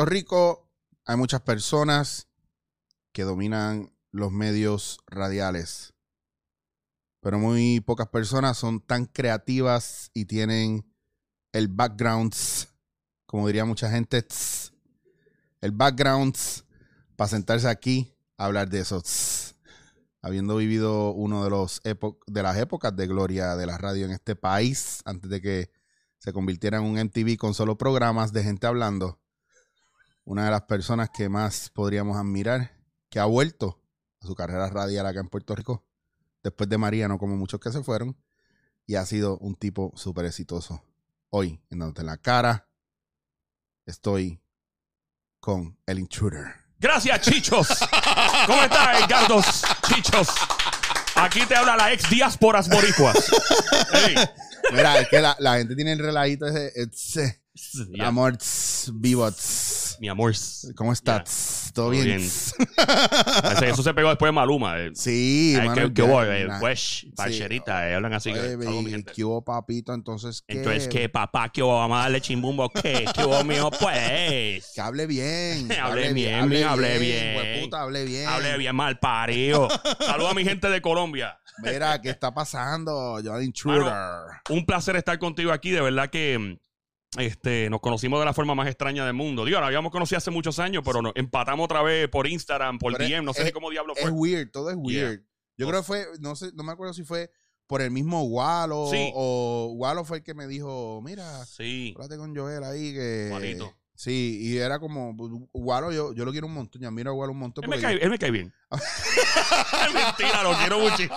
Puerto Rico hay muchas personas que dominan los medios radiales, pero muy pocas personas son tan creativas y tienen el background, como diría mucha gente, el background para sentarse aquí a hablar de eso. Habiendo vivido uno de de las épocas de gloria de la radio en este país, antes de que se convirtiera en un MTV con solo programas de gente hablando, una de las personas que más podríamos admirar, que ha vuelto a su carrera radial acá en Puerto Rico, después de María, no como muchos que se fueron, y ha sido un tipo súper exitoso. Hoy, en Dándote en la Cara, estoy con el intruder. Gracias, chichos. ¿Cómo estás, Edgardos? Chichos. Aquí te habla la ex diásporas boricuas. Mira, es que la, la gente tiene el relajito ese, ese Ya, amor, tss, vivo, tss. Mi amor. ¿cómo estás? Tss, ¿Todo bien? bien. Que Eso se pegó después de Maluma. eh. Sí, Ay, mano, ¿Qué, hubo? Eh, Wesh, parcherita, eh, hablan así. Oye, Saludos, mi gente. ¿Qué hubo, papito? Entonces, ¿qué? Entonces, ¿qué, papá? ¿Qué hubo? Vamos a darle chimbumbo. ¿Qué? ¿Qué hubo, mío? Pues. Que hable bien. que Hable bien, mijo, hable bien. hueputa, hable bien. Hable bien mal parido. Saludos a mi gente de Colombia. Mira, ¿qué está pasando? El intruder. Un placer estar contigo aquí. De verdad que mm, este, nos conocimos de la forma más extraña del mundo. Digo, nos habíamos conocido hace muchos años, pero nos empatamos otra vez por Instagram, por Pero es- DM. No sé es- ni cómo diablo es fue. weird, todo es Yeah. weird. Yo creo que fue, no sé, no me acuerdo si fue por el mismo Walo Sí. o Walo fue el que me dijo, mira, Sí. con Joel ahí que... Juanito. Sí, y era como, Walo, yo, yo lo quiero un montón, ya miro a Walo un montón. Él me, cae, él me cae bien. Mentira, lo quiero muchísimo.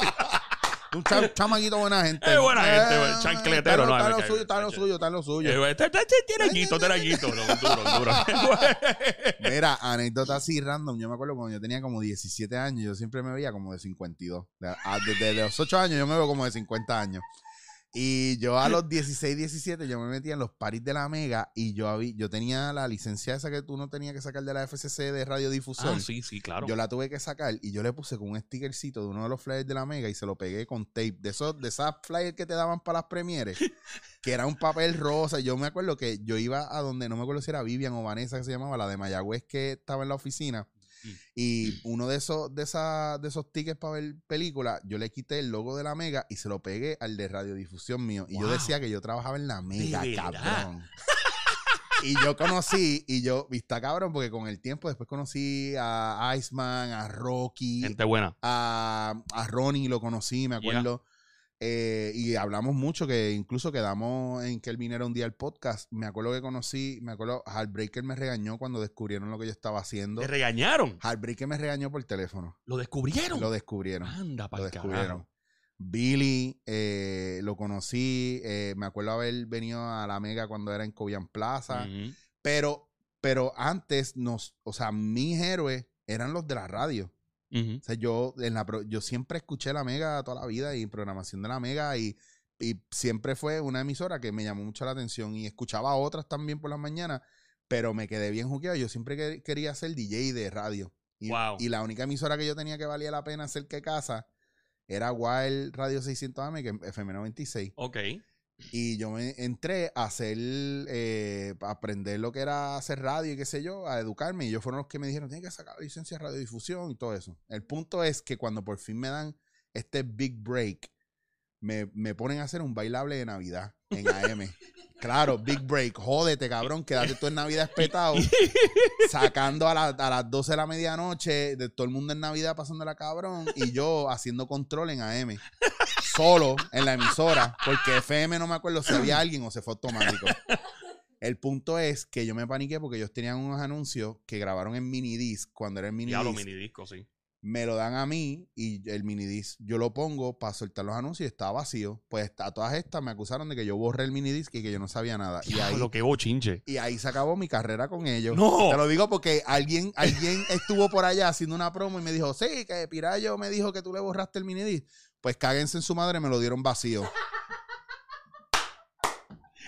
Un cha- chamaquito buena gente. Es buena gente, Eh, chancletero, está lo- no, suyo, está lo suyo, está lo suyo. Eh, este- este- este Tiene guito, tiene guito. No, Duro, duro. Mira, anécdota así random. Yo me acuerdo cuando yo tenía como 17 años, yo siempre me veía como de 52. De- a- Desde los 8 años yo me veo como de 50 años. Y yo a los 16, 17 yo me metía en los paris de la Mega y yo, habí- yo tenía la licencia esa que tú no tenías que sacar de la FCC de radiodifusor. Ah, sí, sí, claro. Yo la tuve que sacar y yo le puse con un stickercito de uno de los flyers de la Mega y se lo pegué con tape. De esos, de esas flyers que te daban para las premieres, que era un papel rosa. Yo me acuerdo que yo iba a donde, no me acuerdo si era Vivian o Vanessa que se llamaba, la de Mayagüez que estaba en la oficina. Mm. Y uno de esos, de esa, de esos tickets para ver películas, yo le quité el logo de la Mega y se lo pegué al de radiodifusión mío. Y yo decía que yo trabajaba en la Mega, cabrón. Y yo conocí, y yo, vista cabrón, porque con el tiempo después conocí a Iceman, a Rocky, Gente buena. a, a Ronnie lo conocí, me acuerdo. Eh, y hablamos mucho, que incluso quedamos en que él viniera un día al podcast. Me acuerdo que conocí, me acuerdo, Heartbreaker me regañó cuando descubrieron lo que yo estaba haciendo. ¿Te regañaron? Heartbreaker me regañó por teléfono. ¿Lo descubrieron? Lo descubrieron. Anda, Lo para descubrieron. Billy, eh, lo conocí. eh, me acuerdo haber venido a la Mega cuando era en Cobian Plaza. Pero, pero antes nos, o sea, mis héroes eran los de la radio. O sea, yo, en la, pro- yo siempre escuché la Mega toda la vida y programación de la Mega y, y siempre fue una emisora que me llamó mucho la atención y escuchaba otras también por las mañanas, pero me quedé bien juqueado. Yo siempre que- quería ser DJ de radio. Y, Wow. y la única emisora que yo tenía que valía la pena cerca de casa era Wild Radio 600 AM, que es FM 96. Ok. Y yo me entré a hacer, eh, a aprender lo que era hacer radio y qué sé yo, a educarme. Y ellos fueron los que me dijeron, tienes que sacar la licencia de radiodifusión y todo eso. El punto es que cuando por fin me dan este big break, me, me ponen a hacer un bailable de Navidad en AM. claro, big break. Jódete, cabrón, quédate tú en Navidad espetado. sacando a, la- a las 12 de la medianoche, de todo el mundo en Navidad pasándola cabrón. Y yo haciendo control en AM solo en la emisora, porque FM no me acuerdo si había alguien o se fue automático. El punto es que yo me paniqué porque ellos tenían unos anuncios que grabaron en minidisc cuando era el Ya lo minidisc. minidisco, sí. Me lo dan a mí y el minidisc yo lo pongo para soltar los anuncios y está vacío. Pues a todas estas me acusaron de que yo borré el minidisc y que yo no sabía nada. Y ahí, Lo que bochinche. y ahí se acabó mi carrera con ellos. No. Te lo digo porque alguien, alguien estuvo por allá haciendo una promo y me dijo, sí, que Pirayo me dijo que tú le borraste el minidisc. Pues cáguense en su madre, me lo dieron vacío. O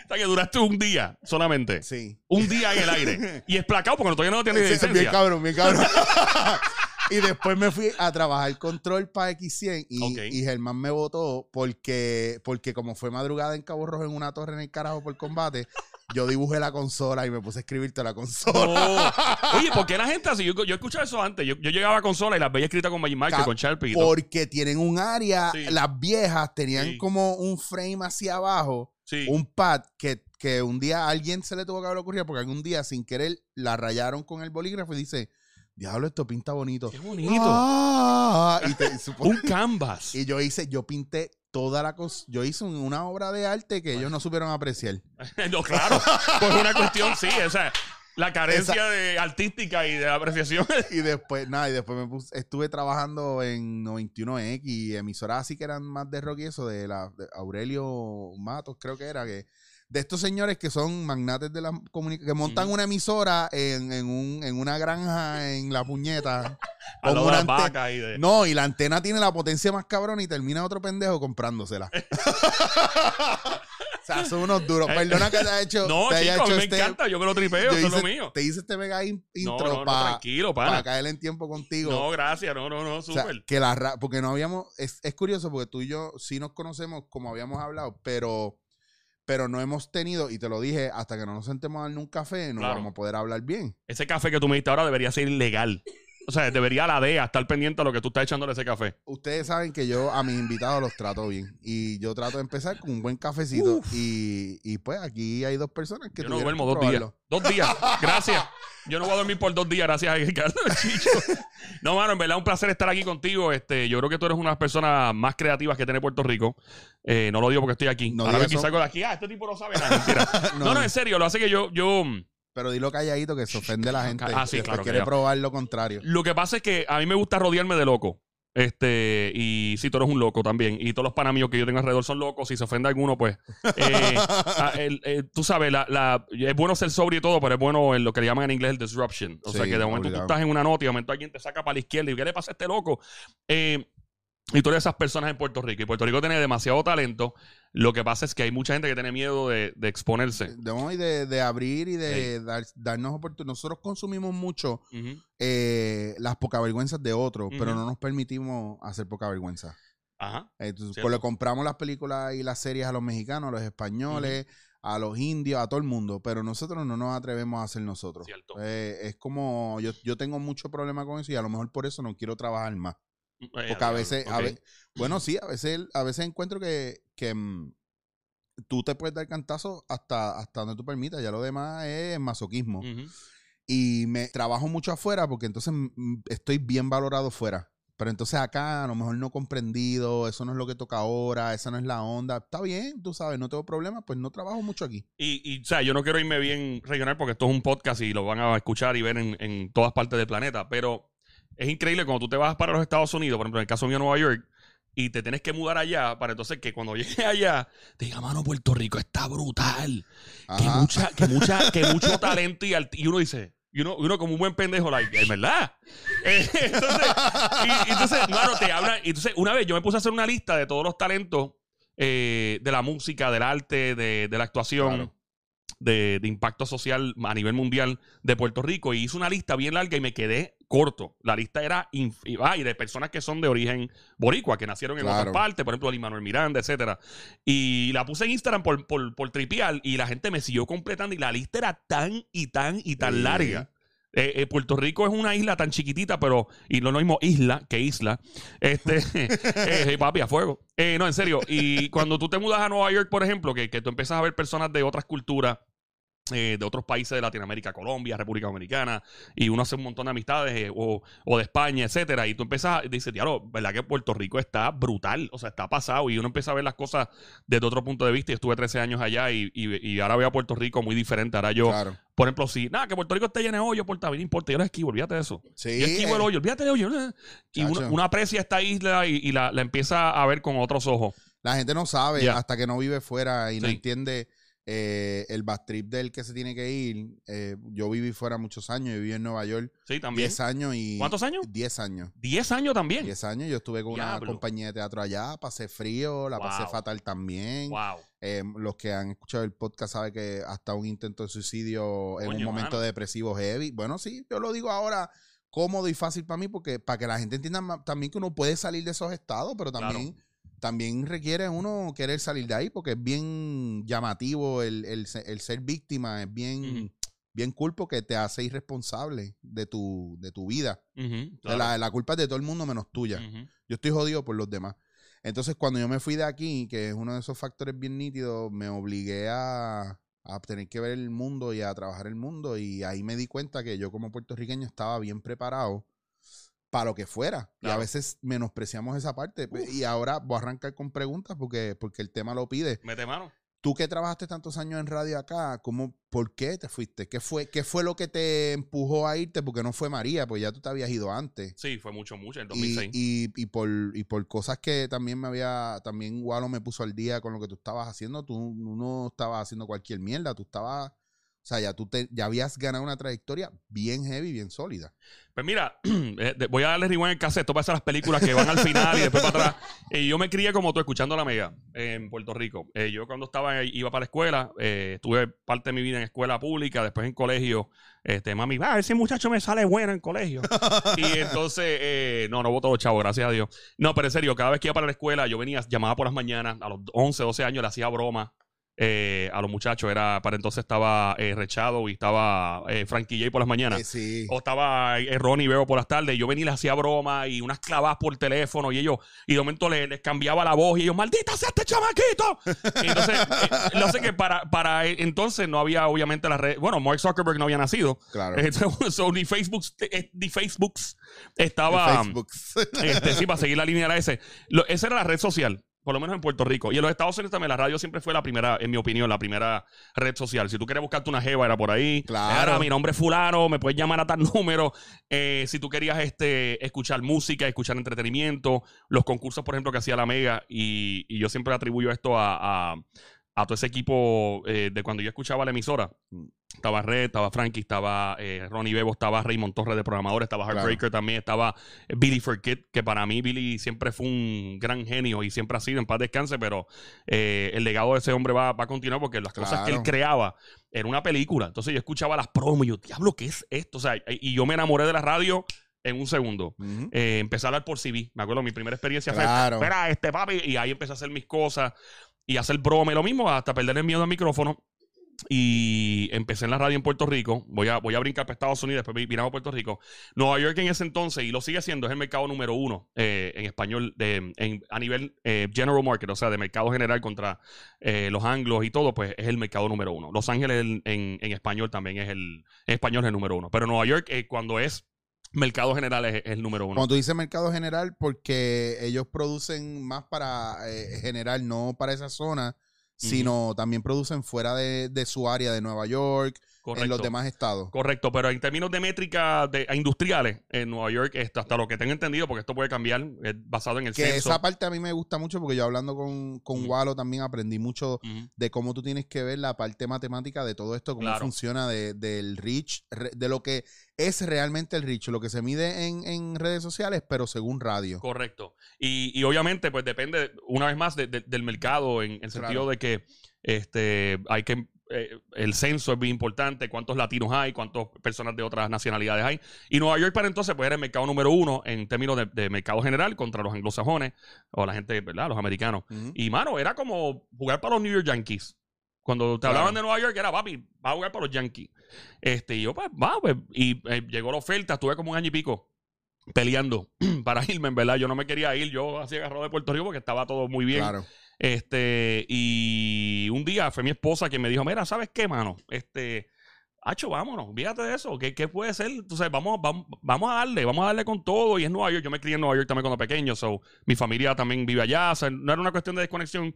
sea, que duraste un día solamente. Sí. Un día en el aire. Y esplacado porque todavía no tiene Sí, licencia. bien cabrón, bien cabrón. y después me fui a trabajar control para X100 y, y Germán me votó porque, porque como fue madrugada en Cabo Rojo en una torre en el carajo por combate, yo dibujé la consola y me puse a escribirte la consola. No. Oye, ¿por qué la gente así? Yo, yo he escuchado eso antes. Yo, yo llegaba a consola y las veía escritas con Magic Ca- con Sharpie. Porque tienen un área, Sí. las viejas tenían Sí. como un frame hacia abajo, Sí. un pad que, que un día a alguien se le tuvo que haber ocurrido porque algún día sin querer la rayaron con el bolígrafo y dice, diablo, esto pinta bonito. Qué bonito. Ah, y, te- Un canvas. y yo hice, yo pinté toda la cosa, yo hice un- una obra de arte que ellos no supieron apreciar. no, claro. Pues una cuestión, sí. O sea, la carencia de artística y de apreciación. Y después, nada, y después me puse, estuve trabajando en 91X y emisoras así que eran más de rock y eso, de, la, de Aurelio Matos, creo que era, que de estos señores que son magnates de la comunicación, que montan Ujú. una emisora en, en, un, en una granja en la puñeta. A con una vacas y de. No, y la antena tiene la potencia más cabrón y termina otro pendejo comprándosela. o sea, son unos duros. Perdona que te haya hecho, Eh, No, te haya chicos, a mí hecho me este- encanta. Yo me lo tripeo, eso es lo mío. Te hice este mega in- No, intro no, no, para tranquilo, pana. caer en tiempo contigo. No, gracias. No, no, no, O sea, súper. que la ra- porque no habíamos, es, es curioso porque tú y yo sí nos conocemos como habíamos hablado, pero, pero no hemos tenido, y te lo dije, hasta que no nos sentemos a darle un café, no Claro. vamos a poder hablar bien. Ese café que tú me diste ahora debería ser ilegal. O sea, debería la DEA estar pendiente a lo que tú estás echándole ese café. Ustedes saben que yo a mis invitados los trato bien. Y yo trato de empezar con un buen cafecito. Y, y pues aquí hay dos personas que Yo no duermo dos días. Dos días. Gracias. Yo no voy a dormir por dos días, gracias a Ricardo Chicho. No, mano, en verdad un placer estar aquí contigo. Este, yo creo que tú eres una de las personas más creativas que tiene Puerto Rico. Eh, no lo digo porque estoy aquí. No Ahora eso. salgo de aquí, ah, este tipo no sabe nada. Mentira. no, no, en serio, lo hace que yo, yo. Pero dilo calladito que se ofende la gente. Ah, sí, claro, quiere probar lo contrario. Lo que pasa es que a mí me gusta rodearme de locos. Este, y si tú eres un loco también. Y todos los panas míos que yo tengo alrededor son locos. Si se ofende alguno, pues. eh, ah, el- eh, tú sabes, la, la- es bueno ser sobrio y todo, pero es bueno en lo que le llaman en inglés el disruption. O sea, que de momento obligado. tú estás en una nota y de momento alguien te saca para la izquierda y ¿qué le pasa a este loco? Eh, y tú eres esas personas en Puerto Rico. Y Puerto Rico tiene demasiado talento. Lo que pasa es que hay mucha gente que tiene miedo de, de exponerse. Debemos de, de abrir y de dar- darnos oportunidades. Nosotros consumimos mucho eh, las poca vergüenzas de otros, pero no nos permitimos hacer poca vergüenza. Ajá. Entonces, Cierto. pues le compramos las películas y las series a los mexicanos, a los españoles, a los indios, a todo el mundo, pero nosotros no nos atrevemos a hacer nosotros. Cierto. Eh, es como, yo, yo tengo mucho problema con eso y a lo mejor por eso no quiero trabajar más. Eh, Porque a veces, a ok. ve- bueno, sí, a veces, a veces encuentro que, que mm, tú te puedes dar cantazo hasta, hasta donde tú permitas, ya lo demás es masoquismo. Y me trabajo mucho afuera porque entonces mm, estoy bien valorado fuera. Pero entonces acá a lo mejor no comprendido, eso no es lo que toca ahora, esa no es la onda. Está bien, tú sabes, no tengo problema, pues no trabajo mucho aquí. Y, y, o sea, yo no quiero irme bien regional porque esto es un podcast y lo van a escuchar y ver en, en todas partes del planeta. Pero es increíble cuando tú te vas para los Estados Unidos, por ejemplo, en el caso mío, Nueva York, y te tienes que mudar allá para entonces que cuando llegues allá te diga, mano, Puerto Rico está brutal. Que, mucha, que, mucha, que mucho talento y, y uno dice, y uno, uno como un buen pendejo, like, es verdad. Eh, entonces, y, entonces, mano, te hablan. Entonces, una vez yo me puse a hacer una lista de todos los talentos eh, de la música, del arte, de, de la actuación, Claro. de, de impacto social a nivel mundial de Puerto Rico. Y hice una lista bien larga y me quedé corto. La lista era ah, y de personas que son de origen boricua, que nacieron en Claro. otras partes, por ejemplo, Lin Manuel Miranda, etcétera. Y la puse en Instagram por, por, por tripial y la gente me siguió completando y la lista era tan y tan y tan Sí. larga. Eh, eh, Puerto Rico es una isla tan chiquitita, pero, y no lo mismo isla que isla. Este, eh, papi, a fuego. No, en serio. Y cuando tú te mudas a Nueva York, por ejemplo, que, que tú empiezas a ver personas de otras culturas, eh, de otros países de Latinoamérica, Colombia, República Dominicana, y uno hace un montón de amistades, eh, o, o de España, etcétera, y tú empiezas, dices, diablo, ¿verdad que Puerto Rico está brutal? O sea, está pasado, y uno empieza a ver las cosas desde otro punto de vista, y estuve 13 años allá, y, y, y ahora veo a Puerto Rico muy diferente. Ahora yo, Claro. por ejemplo, si, nada, que Puerto Rico esté lleno de hoyo, Rico, no importa, yo lo esquivo, olvídate de eso. Sí. Yo esquivo el eh, hoyo, olvídate de hoyo. Y uno, aprecia esta isla y, y la, la empieza a ver con otros ojos. La gente no sabe hasta que no vive fuera y no entiende eh, el bad trip del que se tiene que ir. Eh, yo viví fuera muchos años, yo viví en Nueva York Sí, también. 10 años y... ¿Cuántos años? 10 años. 10 años también. 10 años, yo estuve con una compañía de teatro allá, pasé frío, la pasé fatal también. Wow. Eh, los que han escuchado el podcast saben que hasta un intento de suicidio en un momento depresivo heavy. Bueno, sí, yo lo digo ahora cómodo y fácil para mí porque para que la gente entienda también que uno puede salir de esos estados, pero también también requiere uno querer salir de ahí porque es bien llamativo el, el el ser víctima, es bien, bien cool porque te hace irresponsable de tu, de tu vida. Claro. La, la culpa es de todo el mundo menos tuya. Yo estoy jodido por los demás. Entonces, cuando yo me fui de aquí, que es uno de esos factores bien nítidos, me obligué a, a tener que ver el mundo y a trabajar el mundo. Y ahí me di cuenta que yo como puertorriqueño estaba bien preparado para lo que fuera. Y a veces menospreciamos esa parte. Y ahora voy a arrancar con preguntas porque, porque el tema lo pide. Mete mano. Tú que trabajaste tantos años en radio acá, ¿cómo, ¿por qué te fuiste? ¿Qué fue, ¿Qué fue lo que te empujó a irte? Porque no fue María, pues ya tú te habías ido antes. Sí, fue mucho, mucho, en Y, 2006. y, y por, y por cosas que también me había, también Walo me puso al día con lo que tú estabas haciendo, tú no estabas haciendo cualquier mierda, tú estabas, o sea, ya tú te, ya habías ganado una trayectoria bien heavy, bien sólida. Pues mira, eh, voy a darle rewind el cassette. Esto pasa las películas que van al final y después para atrás. Y yo me crié como tú, escuchando la mega en Puerto Rico. Eh, yo cuando estaba iba para la escuela, eh, tuve parte de mi vida en escuela pública, después en colegio. Este, mami, va, ese muchacho me sale bueno en colegio. y entonces, eh, no, no voto los chavos, gracias a Dios. No, pero en serio, cada vez que iba para la escuela, yo venía, llamaba por las mañanas, a los 11, 12 años, le hacía broma. Eh, a los muchachos, era para entonces estaba eh, Rechado y estaba eh, Frankie J por las mañanas. Sí. O estaba eh, Ronnie Veo por las tardes. Yo venía y les hacía broma y unas clavadas por teléfono. Y ellos, y de momento les, les cambiaba la voz. Y ellos, maldita sea este chamaquito. Y entonces, eh, lo sé que para, para eh, entonces no había obviamente las redes. Bueno, Mark Zuckerberg no había nacido. claro. So, ni Facebook, ni Facebooks estaba. Este, sí, para seguir la línea era ese. Lo- esa era la red social, por lo menos en Puerto Rico. Y en los Estados Unidos también la radio siempre fue la primera, en mi opinión, la primera red social. Si tú querías buscarte una jeva, era por ahí. Claro. Era, mi nombre es fulano, me puedes llamar a tal número. Eh, si tú querías este, escuchar música, escuchar entretenimiento, los concursos, por ejemplo, que hacía la Mega, y, y yo siempre atribuyo esto a, a- a todo ese equipo eh, de cuando yo escuchaba la emisora. Mm. Estaba Red, estaba Frankie, estaba eh, Ronnie Bebo, estaba Raymond Torres de programador, estaba Claro. Heartbreaker también, estaba eh, Billy Forkit, que para mí Billy siempre fue un gran genio y siempre ha sido en paz descanse, pero eh, el legado de ese hombre va, va a continuar porque las cosas que él creaba era una película. Entonces yo escuchaba las promos y yo, diablo, ¿qué es esto? O sea, y yo me enamoré de la radio en un segundo. Eh, empecé a hablar por CV. Me acuerdo, mi primera experiencia Claro. fue, espera, este papi, y ahí empecé a hacer mis cosas y hacer broma y lo mismo, hasta perder el miedo al micrófono. Y empecé en la radio en Puerto Rico. Voy a, voy a brincar para Estados Unidos, después viramos a Puerto Rico. Nueva York en ese entonces, y lo sigue siendo, es el mercado número uno eh, en español de, en- a nivel eh, general market, o sea, de mercado general contra eh, los anglos y todo, pues es el mercado número uno. Los Ángeles en, en- español también es el, español es el número uno. Pero Nueva York, cuando es mercado general, es, es el número uno. Cuando tú dices mercado general, porque ellos producen más para eh, general, no para esa zona, sino también producen fuera de, de su área de Nueva York, en los demás estados. Correcto, pero en términos de métricas de, industriales, en Nueva York, esto, hasta lo que tengo entendido, porque esto puede cambiar, es basado en el Que censo. esa parte a mí me gusta mucho porque yo hablando con, con. Walo también aprendí mucho de cómo tú tienes que ver la parte matemática de todo esto, cómo Claro. funciona de- del reach, re- de lo que es realmente el reach, lo que se mide en, en redes sociales, pero según radio. Correcto. Y, y obviamente, pues depende, una vez más, de- de- del mercado, en el sentido Claro. de que este hay que. Eh, el censo es bien importante, cuántos latinos hay, cuántas personas de otras nacionalidades hay. Y Nueva York para entonces pues era el mercado número uno en términos de, de mercado general contra los anglosajones o la gente, ¿verdad? Los americanos. Y mano, era como jugar para los New York Yankees. Cuando te Claro. hablaban de Nueva York, era papi, va a jugar para los Yankees. Este, y yo, pues, va, pues. Y eh, llegó la oferta, estuve como un año y pico peleando para irme, en verdad. Yo no me quería ir, yo hacía agarrado de Puerto Rico porque estaba todo muy bien. Claro. Este, y un día fue mi esposa quien me dijo: Mira, ¿sabes qué, mano? Este. Hacho, vámonos, fíjate de eso. ¿Qué, qué puede ser? Entonces, vamos, vamos, vamos a darle, vamos a darle con todo. Y es Nueva York. Yo me crié en Nueva York también cuando pequeño. So, mi familia también vive allá. O sea, no era una cuestión de desconexión,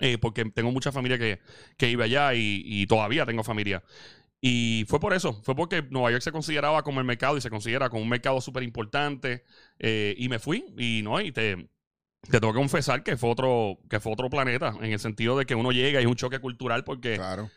eh, porque tengo mucha familia que, que vive allá y, todavía tengo familia. Y fue por eso, fue porque Nueva York se consideraba como el mercado y se considera como un mercado súper importante. eh, y me fui, y no, y te, te tengo que confesar que fue otro, que fue otro planeta, en el sentido de que uno llega y es un choque cultural, porque Claro.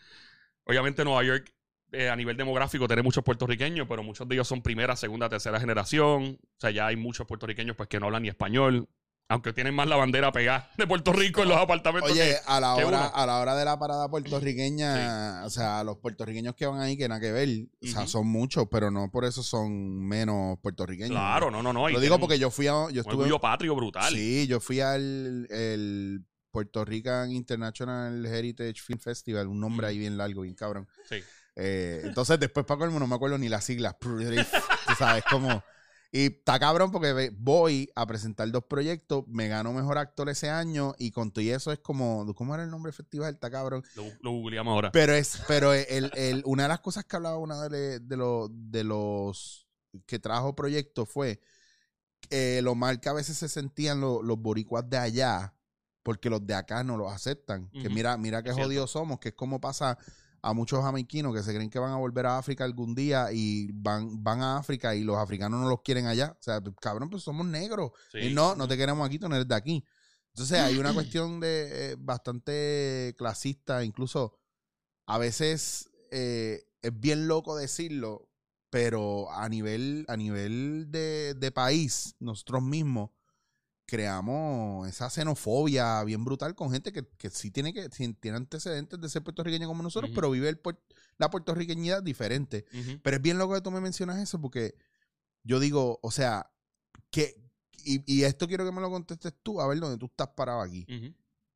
obviamente Nueva York eh, a nivel demográfico tiene muchos puertorriqueños, pero muchos de ellos son primera, segunda, tercera generación. O sea, ya hay muchos puertorriqueños pues que no hablan ni español. Aunque tienen más la bandera pegada de Puerto Rico en los apartamentos. Oye, que- a la hora, a la hora de la parada puertorriqueña, o sea, los puertorriqueños que van ahí que nada que ver, o sea, son muchos, pero no por eso son menos puertorriqueños. Claro, no, no, no. Lo digo porque yo fui a, yo un estuve, orgullo patrio brutal. sí, yo fui al el Puerto Rican International Heritage Film Festival, un nombre ahí bien largo, bien cabrón. Sí. Eh, entonces después para colmo no me acuerdo ni las siglas, tú sabes como y está cabrón porque voy a presentar dos proyectos, me gano mejor actor ese año y con todo y eso es como, ¿cómo era el nombre del festival? Está cabrón. Lo, lo googleamos ahora. Pero es, pero el, el- una de las cosas que hablaba una de, de, los- de los que trajo proyectos fue eh, lo mal que a veces se sentían lo- los boricuas de allá, porque los de acá no los aceptan. Que mira, mira qué jodidos somos, que es como pasa a muchos jamaiquinos que se creen que van a volver a África algún día y van, van a África y los africanos no los quieren allá. O sea, cabrón, pues somos negros. Sí. Y no, no te queremos aquí, tú no eres de aquí. Entonces hay una cuestión de eh, bastante clasista, incluso a veces eh, es bien loco decirlo, pero a nivel, a nivel de, de país, nosotros mismos creamos esa xenofobia bien brutal con gente que, que sí tiene que tiene antecedentes de ser puertorriqueña como nosotros, pero vive el la puertorriqueñidad diferente. Pero es bien loco que tú me mencionas eso porque yo digo, o sea, que, y, y esto quiero que me lo contestes tú, a ver dónde tú estás parado aquí.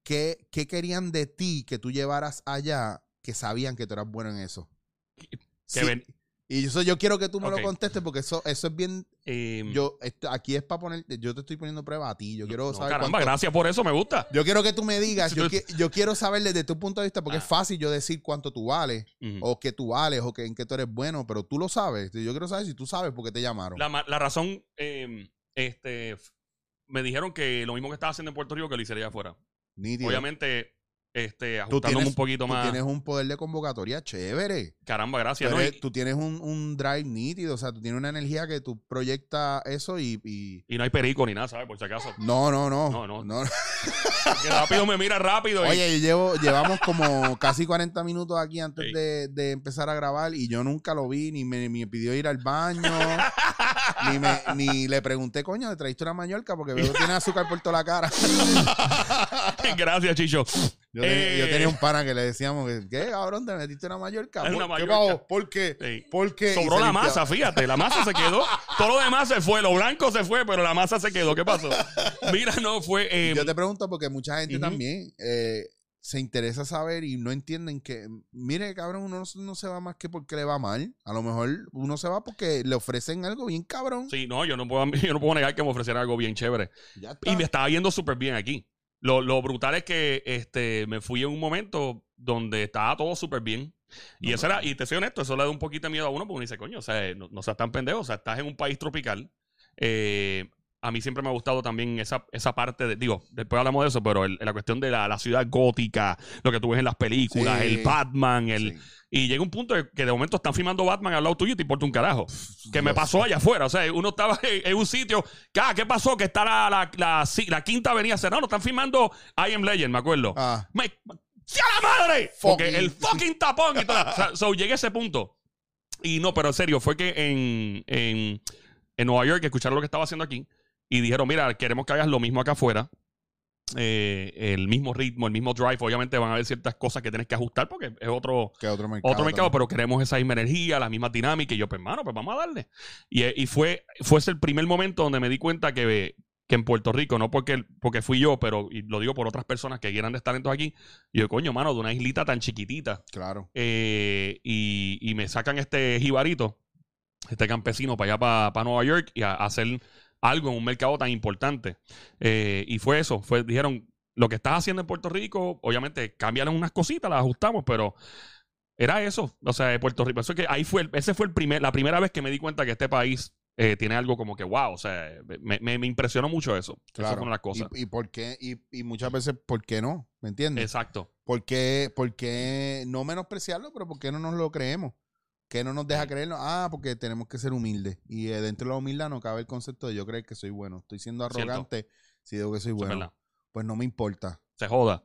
¿Qué, qué querían de ti que tú llevaras allá que sabían que tú eras bueno en eso? Que Sí, ven- Y eso yo quiero que tú me lo contestes porque eso, eso es bien. eh, Yo esto- aquí es para poner. Yo te estoy poniendo prueba a ti. Yo quiero no, saber. caramba, cuánto- gracias por eso, me gusta. yo quiero que tú me digas. Yo, tú- qui- yo quiero saber desde tu punto de vista porque Ah. es fácil yo decir cuánto tú vales o que tú vales o que en qué tú eres bueno, pero tú lo sabes. Yo quiero saber si tú sabes por qué te llamaron. La, la razón, eh, este, me dijeron que lo mismo que estaba haciendo en Puerto Rico que lo hiciera allá afuera. Nítido. Obviamente, este, Tú ajustándome tienes, un poquito tú tienes un poder de convocatoria chévere. Caramba, gracias. Tú, ¿no? Y, tú tienes un, un drive nítido, o sea, tú tienes una energía que tú proyectas eso y... y- y no hay perico ni nada, ¿sabes? Por si acaso. No, no, no. No, no. no. Que rápido me mira rápido. Oye, llevo, llevamos como casi 40 minutos aquí antes Sí. de, de empezar a grabar y yo nunca lo vi, ni me, me pidió ir al baño, ni, me, ni le pregunté, coño, ¿te trajiste una Mallorca? Porque veo que tiene azúcar por toda la cara. gracias, Chicho. Yo, tenía, Eh. yo tenía un pana que le decíamos, que, ¿qué, cabrón? ¿Te metiste una Mallorca? Es ¿Por, una ¿Qué Mallorca. qué? Sí. ¿Por qué? Y Sobró la limpiaba. masa, fíjate. La masa se quedó. Todo lo demás se fue. Lo blanco se fue, pero la masa se quedó. ¿Qué pasó? Mira, no fue. eh, Yo te pregunto porque mucha gente también eh, se interesa saber y no entienden que, mire, cabrón, uno no, no se va más que porque le va mal. A lo mejor uno se va porque le ofrecen algo bien cabrón. Sí, no, yo no puedo, yo no puedo negar que me ofrecieran algo bien chévere. Y me estaba yendo súper bien aquí. Lo, lo brutal es que este, me fui en un momento donde estaba todo súper bien. Y eso era, y te soy honesto, eso le da un poquito de miedo a uno porque uno dice, coño, o sea, no, no seas tan pendejo, o sea, estás en un país tropical. Eh, a mí siempre me ha gustado también esa, esa parte de, digo, después hablamos de eso, pero el- la cuestión de la, la ciudad gótica, lo que tú ves en las películas, Sí. el Batman, el, Sí. y llega un punto que de momento están filmando Batman al lado tuyo y te importa un carajo. Que me pasó allá afuera. O sea, uno estaba en, un sitio. ah, ¿Qué pasó? Que está la, la, la, quinta avenida cerrada. No, están filmando I Am Legend, me acuerdo. Ah, Me, ¡Sí a la madre! Porque el fucking tapón y todo. O sea, so, llegué a ese punto. Y no, pero en serio, fue que en, en, en Nueva York escucharon lo que estaba haciendo aquí y dijeron, mira, queremos que hagas lo mismo acá afuera. Eh, el mismo ritmo, el mismo drive. Obviamente van a haber ciertas cosas que tienes que ajustar porque es otro, que otro mercado. otro mercado, pero queremos esa misma energía, las mismas dinámicas. Y yo, pues, hermano, pues vamos a darle. Y, eh, y fue, fue ese el primer momento donde me di cuenta que, que en Puerto Rico, no porque, porque fui yo, pero y lo digo por otras personas que quieran estar talentos aquí, y yo, coño, mano, de una islita tan chiquitita, Claro. eh, y, y me sacan este jibarito, este campesino para allá, para, Nueva York, y a, a hacer algo en un mercado tan importante. Eh, y fue eso, fue, dijeron, lo que estás haciendo en Puerto Rico, obviamente, cambian unas cositas, las ajustamos, pero era eso, o sea, de Puerto Rico. Eso es que ahí fue, ese fue el primer, la primera vez que me di cuenta que este país eh, tiene algo como que, wow, o sea, me, me- me impresionó mucho eso. Claro. Fue una. Y, y por qué, y, y muchas veces, ¿por qué no? ¿Me entiendes? Exacto. ¿Por qué, por qué no menospreciarlo, pero por qué no nos lo creemos? ¿Qué no nos deja Sí. creerlo? Ah, porque tenemos que ser humildes. Y eh, dentro de la humildad no cabe el concepto de yo creer que soy bueno. Estoy siendo arrogante si digo que soy bueno. Pues no me importa. Se joda.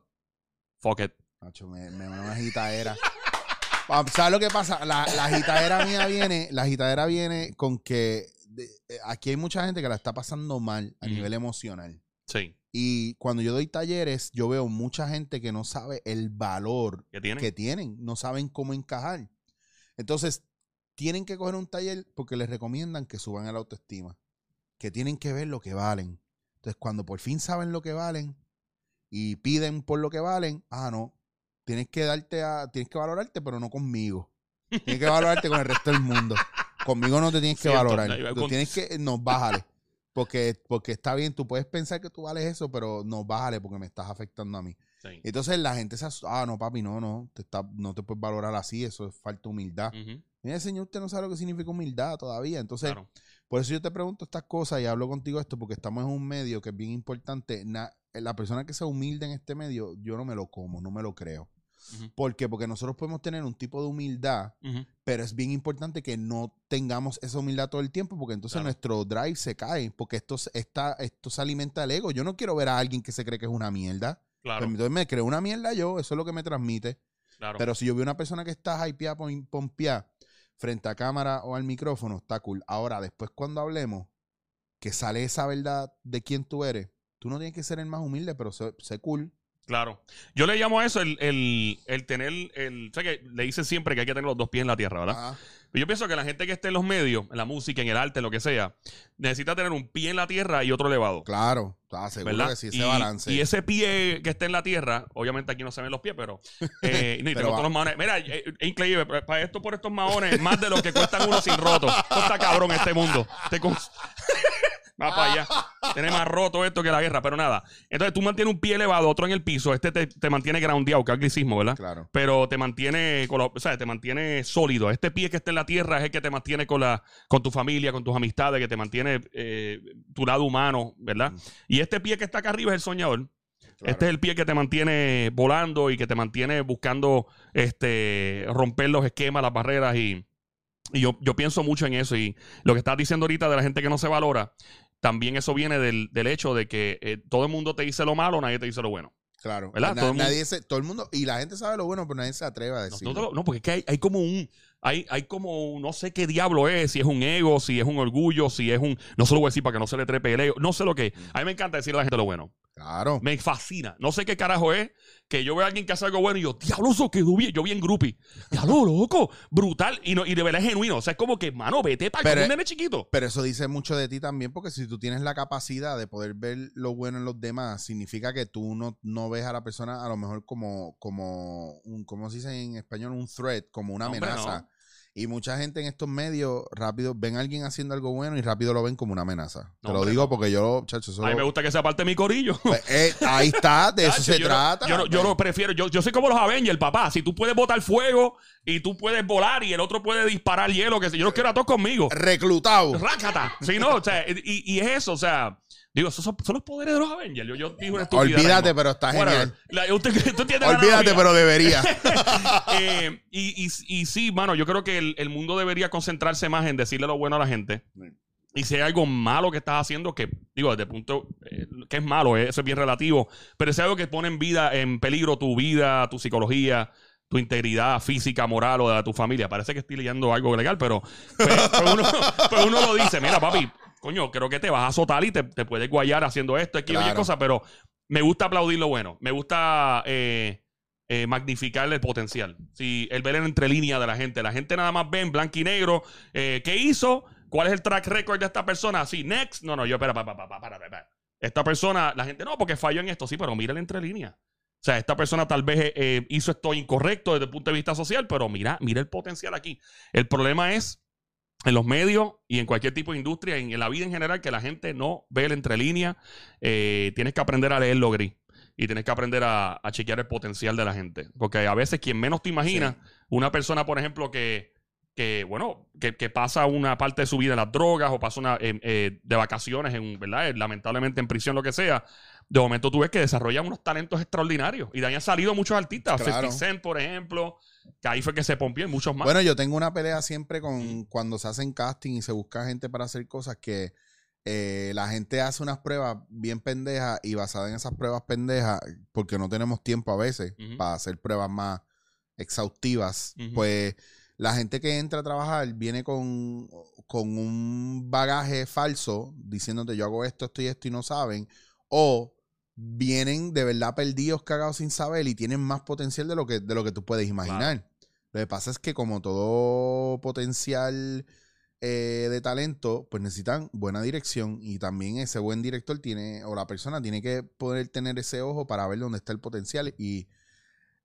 Fuck it. Nacho, me, me una agitadera. ¿Sabes lo que pasa? La, la agitadera mía viene, la agitadera viene con que de- eh, aquí hay mucha gente que la está pasando mal a nivel emocional. Sí. Y cuando yo doy talleres, yo veo mucha gente que no sabe el valor ¿Qué tienen? que tienen, no saben cómo encajar. Entonces, tienen que coger un taller porque les recomiendan que suban el autoestima, que tienen que ver lo que valen. Entonces, cuando por fin saben lo que valen y piden por lo que valen, ah, no, tienes que darte a, tienes que valorarte, pero no conmigo. Tienes que valorarte con el resto del mundo. Conmigo no te tienes que Cierto, valorar. Tú tienes que, no, bájale. Porque, porque está bien, tú puedes pensar que tú vales eso, pero no, bájale porque me estás afectando a mí. Sí. Entonces la gente se asu- ah, no, papi, no, no, te está, no te puedes valorar así, eso es falta de humildad. Ujú, Mira, señor, usted no sabe lo que significa humildad todavía. Entonces, claro. por eso yo te pregunto estas cosas y hablo contigo esto, porque estamos en un medio que es bien importante. Na- la persona que sea humilde en este medio, yo no me lo como, no me lo creo. Ujú, ¿Por qué? Porque nosotros podemos tener un tipo de humildad, pero es bien importante que no tengamos esa humildad todo el tiempo, porque entonces Claro. nuestro drive se cae, porque esto, está, esto se alimenta el ego. Yo no quiero ver a alguien que se cree que es una mierda. Claro, Pues, Entonces me creo una mierda yo, eso es lo que me transmite. claro. Pero si yo veo una persona que está hypeada, pom- pompeada, frente a cámara o al micrófono, está cool. Ahora, después cuando hablemos, que sale esa verdad de quién tú eres, tú no tienes que ser el más humilde, pero sé, sé cool. Claro. Yo le llamo a eso el, el, el tener, el, sé que le dicen siempre que hay que tener los dos pies en la tierra, ¿verdad? Ah, Pero yo pienso que la gente que esté en los medios, en la música, en el arte, en lo que sea, necesita tener un pie en la tierra y otro elevado. claro, está seguro ¿Verdad? que sí, ese y, balance. y ese pie que esté en la tierra, obviamente aquí no se ven los pies, pero. Eh, y Pero tengo todos los maones. Mira, eh, es increíble. Para para esto, por estos maones, más de lo que cuestan uno sin roto. Esto está cabrón este mundo. Te Va para allá. Tiene más roto esto que la guerra, pero nada. Entonces tú mantienes un pie elevado, otro en el piso. Este te, te mantiene groundeado, que es anglicismo, ¿verdad? Claro. pero te mantiene con la- o sea, te mantiene sólido. Este pie que está en la tierra es el que te mantiene con la con tu familia, con tus amistades, que te mantiene eh, tu lado humano, ¿verdad? Mm. Y este pie que está acá arriba es el soñador. Claro. Este es el pie que te mantiene volando y que te mantiene buscando este romper los esquemas, las barreras y, y yo, yo pienso mucho en eso y lo que estás diciendo ahorita de la gente que no se valora, también eso viene del, del hecho de que eh, todo el mundo te dice lo malo, nadie te dice lo bueno. Claro. ¿Verdad? Na- Todo el mundo- nadie se, todo el mundo, y la gente sabe lo bueno, pero nadie se atreve a No, decir. no porque es que hay, hay como un. Hay, hay como, no sé qué diablo es, si es un ego, si es un orgullo, si es un. No se lo voy a decir para que no se le trepe el ego. No sé lo que es. A mí me encanta decirle a la gente lo bueno. Claro. Me fascina. No sé qué carajo es que yo veo a alguien que hace algo bueno y yo, diablo, eso quedó bien. Yo bien groupie. Diablo, loco. Brutal. Y, no, y de verdad es genuino. O sea, es como que, mano, vete para Pero- un nene chiquito. Pero eso dice mucho de ti también, porque si tú tienes la capacidad de poder ver lo bueno en los demás, significa que tú no, no ves a la persona a lo mejor como, como un, ¿cómo se dice en español? Un threat, como una No, hombre, amenaza. no. Y mucha gente en estos medios rápido ven a alguien haciendo algo bueno y rápido lo ven como una amenaza. No, Te lo digo no. porque yo, chacho, eso A mí me gusta que sea parte de mi corillo. Pues, eh, ahí está, de eso se yo trata. yo, no, yo no prefiero. Yo, yo soy como los Avengers, papá. Si tú puedes botar fuego y tú puedes volar y el otro puede disparar hielo, que yo los quiero a todos conmigo. Reclutado. Rácata. Sí, no, o sea, y, y es eso, o sea. Digo, esos son, son los poderes de los Avengers. Yo, yo dije una Olvídate, pero está genial. La- usted, Olvídate, pero debería. Eh, y, y, y sí, mano, yo creo que el, el mundo debería concentrarse más en decirle lo bueno a la gente. Y si hay algo malo que estás haciendo, que digo, desde el punto eh, que es malo, eh, eso es bien relativo, pero si hay algo que pone en vida, en peligro tu vida, tu psicología, tu integridad física, moral o de tu familia. Parece que estoy leyendo algo legal, pero, pero, pero uno, pero uno lo dice, mira, papi, coño, creo que te vas a azotar y te, te puedes guayar haciendo esto, aquí, oye, Claro. cosas, pero me gusta aplaudir lo bueno. Me gusta eh, eh, magnificar el potencial. Si el ver en entre líneas de la gente. La gente nada más ve en blanco y negro. eh, ¿Qué hizo? ¿Cuál es el track record de esta persona? Sí, next. No, no, yo, espera, para, para, para, para. Esta persona, la gente, no, porque falló en esto. Sí, pero mira el entre líneas. O sea, esta persona tal vez eh, hizo esto incorrecto desde el punto de vista social, pero mira, mira el potencial aquí. El problema es en los medios y en cualquier tipo de industria, en, en la vida en general, que la gente no ve el entre líneas. Eh, tienes que aprender a leerlo gris. Y tienes que aprender a, a chequear el potencial de la gente. Porque a veces quien menos te imagina, una persona, por ejemplo, que, que bueno, que, que pasa una parte de su vida en las drogas o pasa una eh, eh, de vacaciones, en, ¿verdad? Eh, Lamentablemente en prisión, lo que sea. De momento tú ves que desarrollan unos talentos extraordinarios. Y de ahí han salido muchos artistas. Claro. 50 Cent, por ejemplo, que ahí fue que se pompió y muchos más. Bueno, yo tengo una pelea siempre con cuando se hacen casting y se busca gente para hacer cosas que eh, la gente hace unas pruebas bien pendejas y basada en esas pruebas pendejas, porque no tenemos tiempo a veces para hacer pruebas más exhaustivas, pues la gente que entra a trabajar viene con, con un bagaje falso diciéndote yo hago esto, esto y esto y no saben, o vienen de verdad perdidos, cagados sin saber y tienen más potencial de lo que, de lo que tú puedes imaginar. Lo que pasa es que como todo potencial eh, de talento, pues necesitan buena dirección y también ese buen director tiene, o la persona tiene que poder tener ese ojo para ver dónde está el potencial y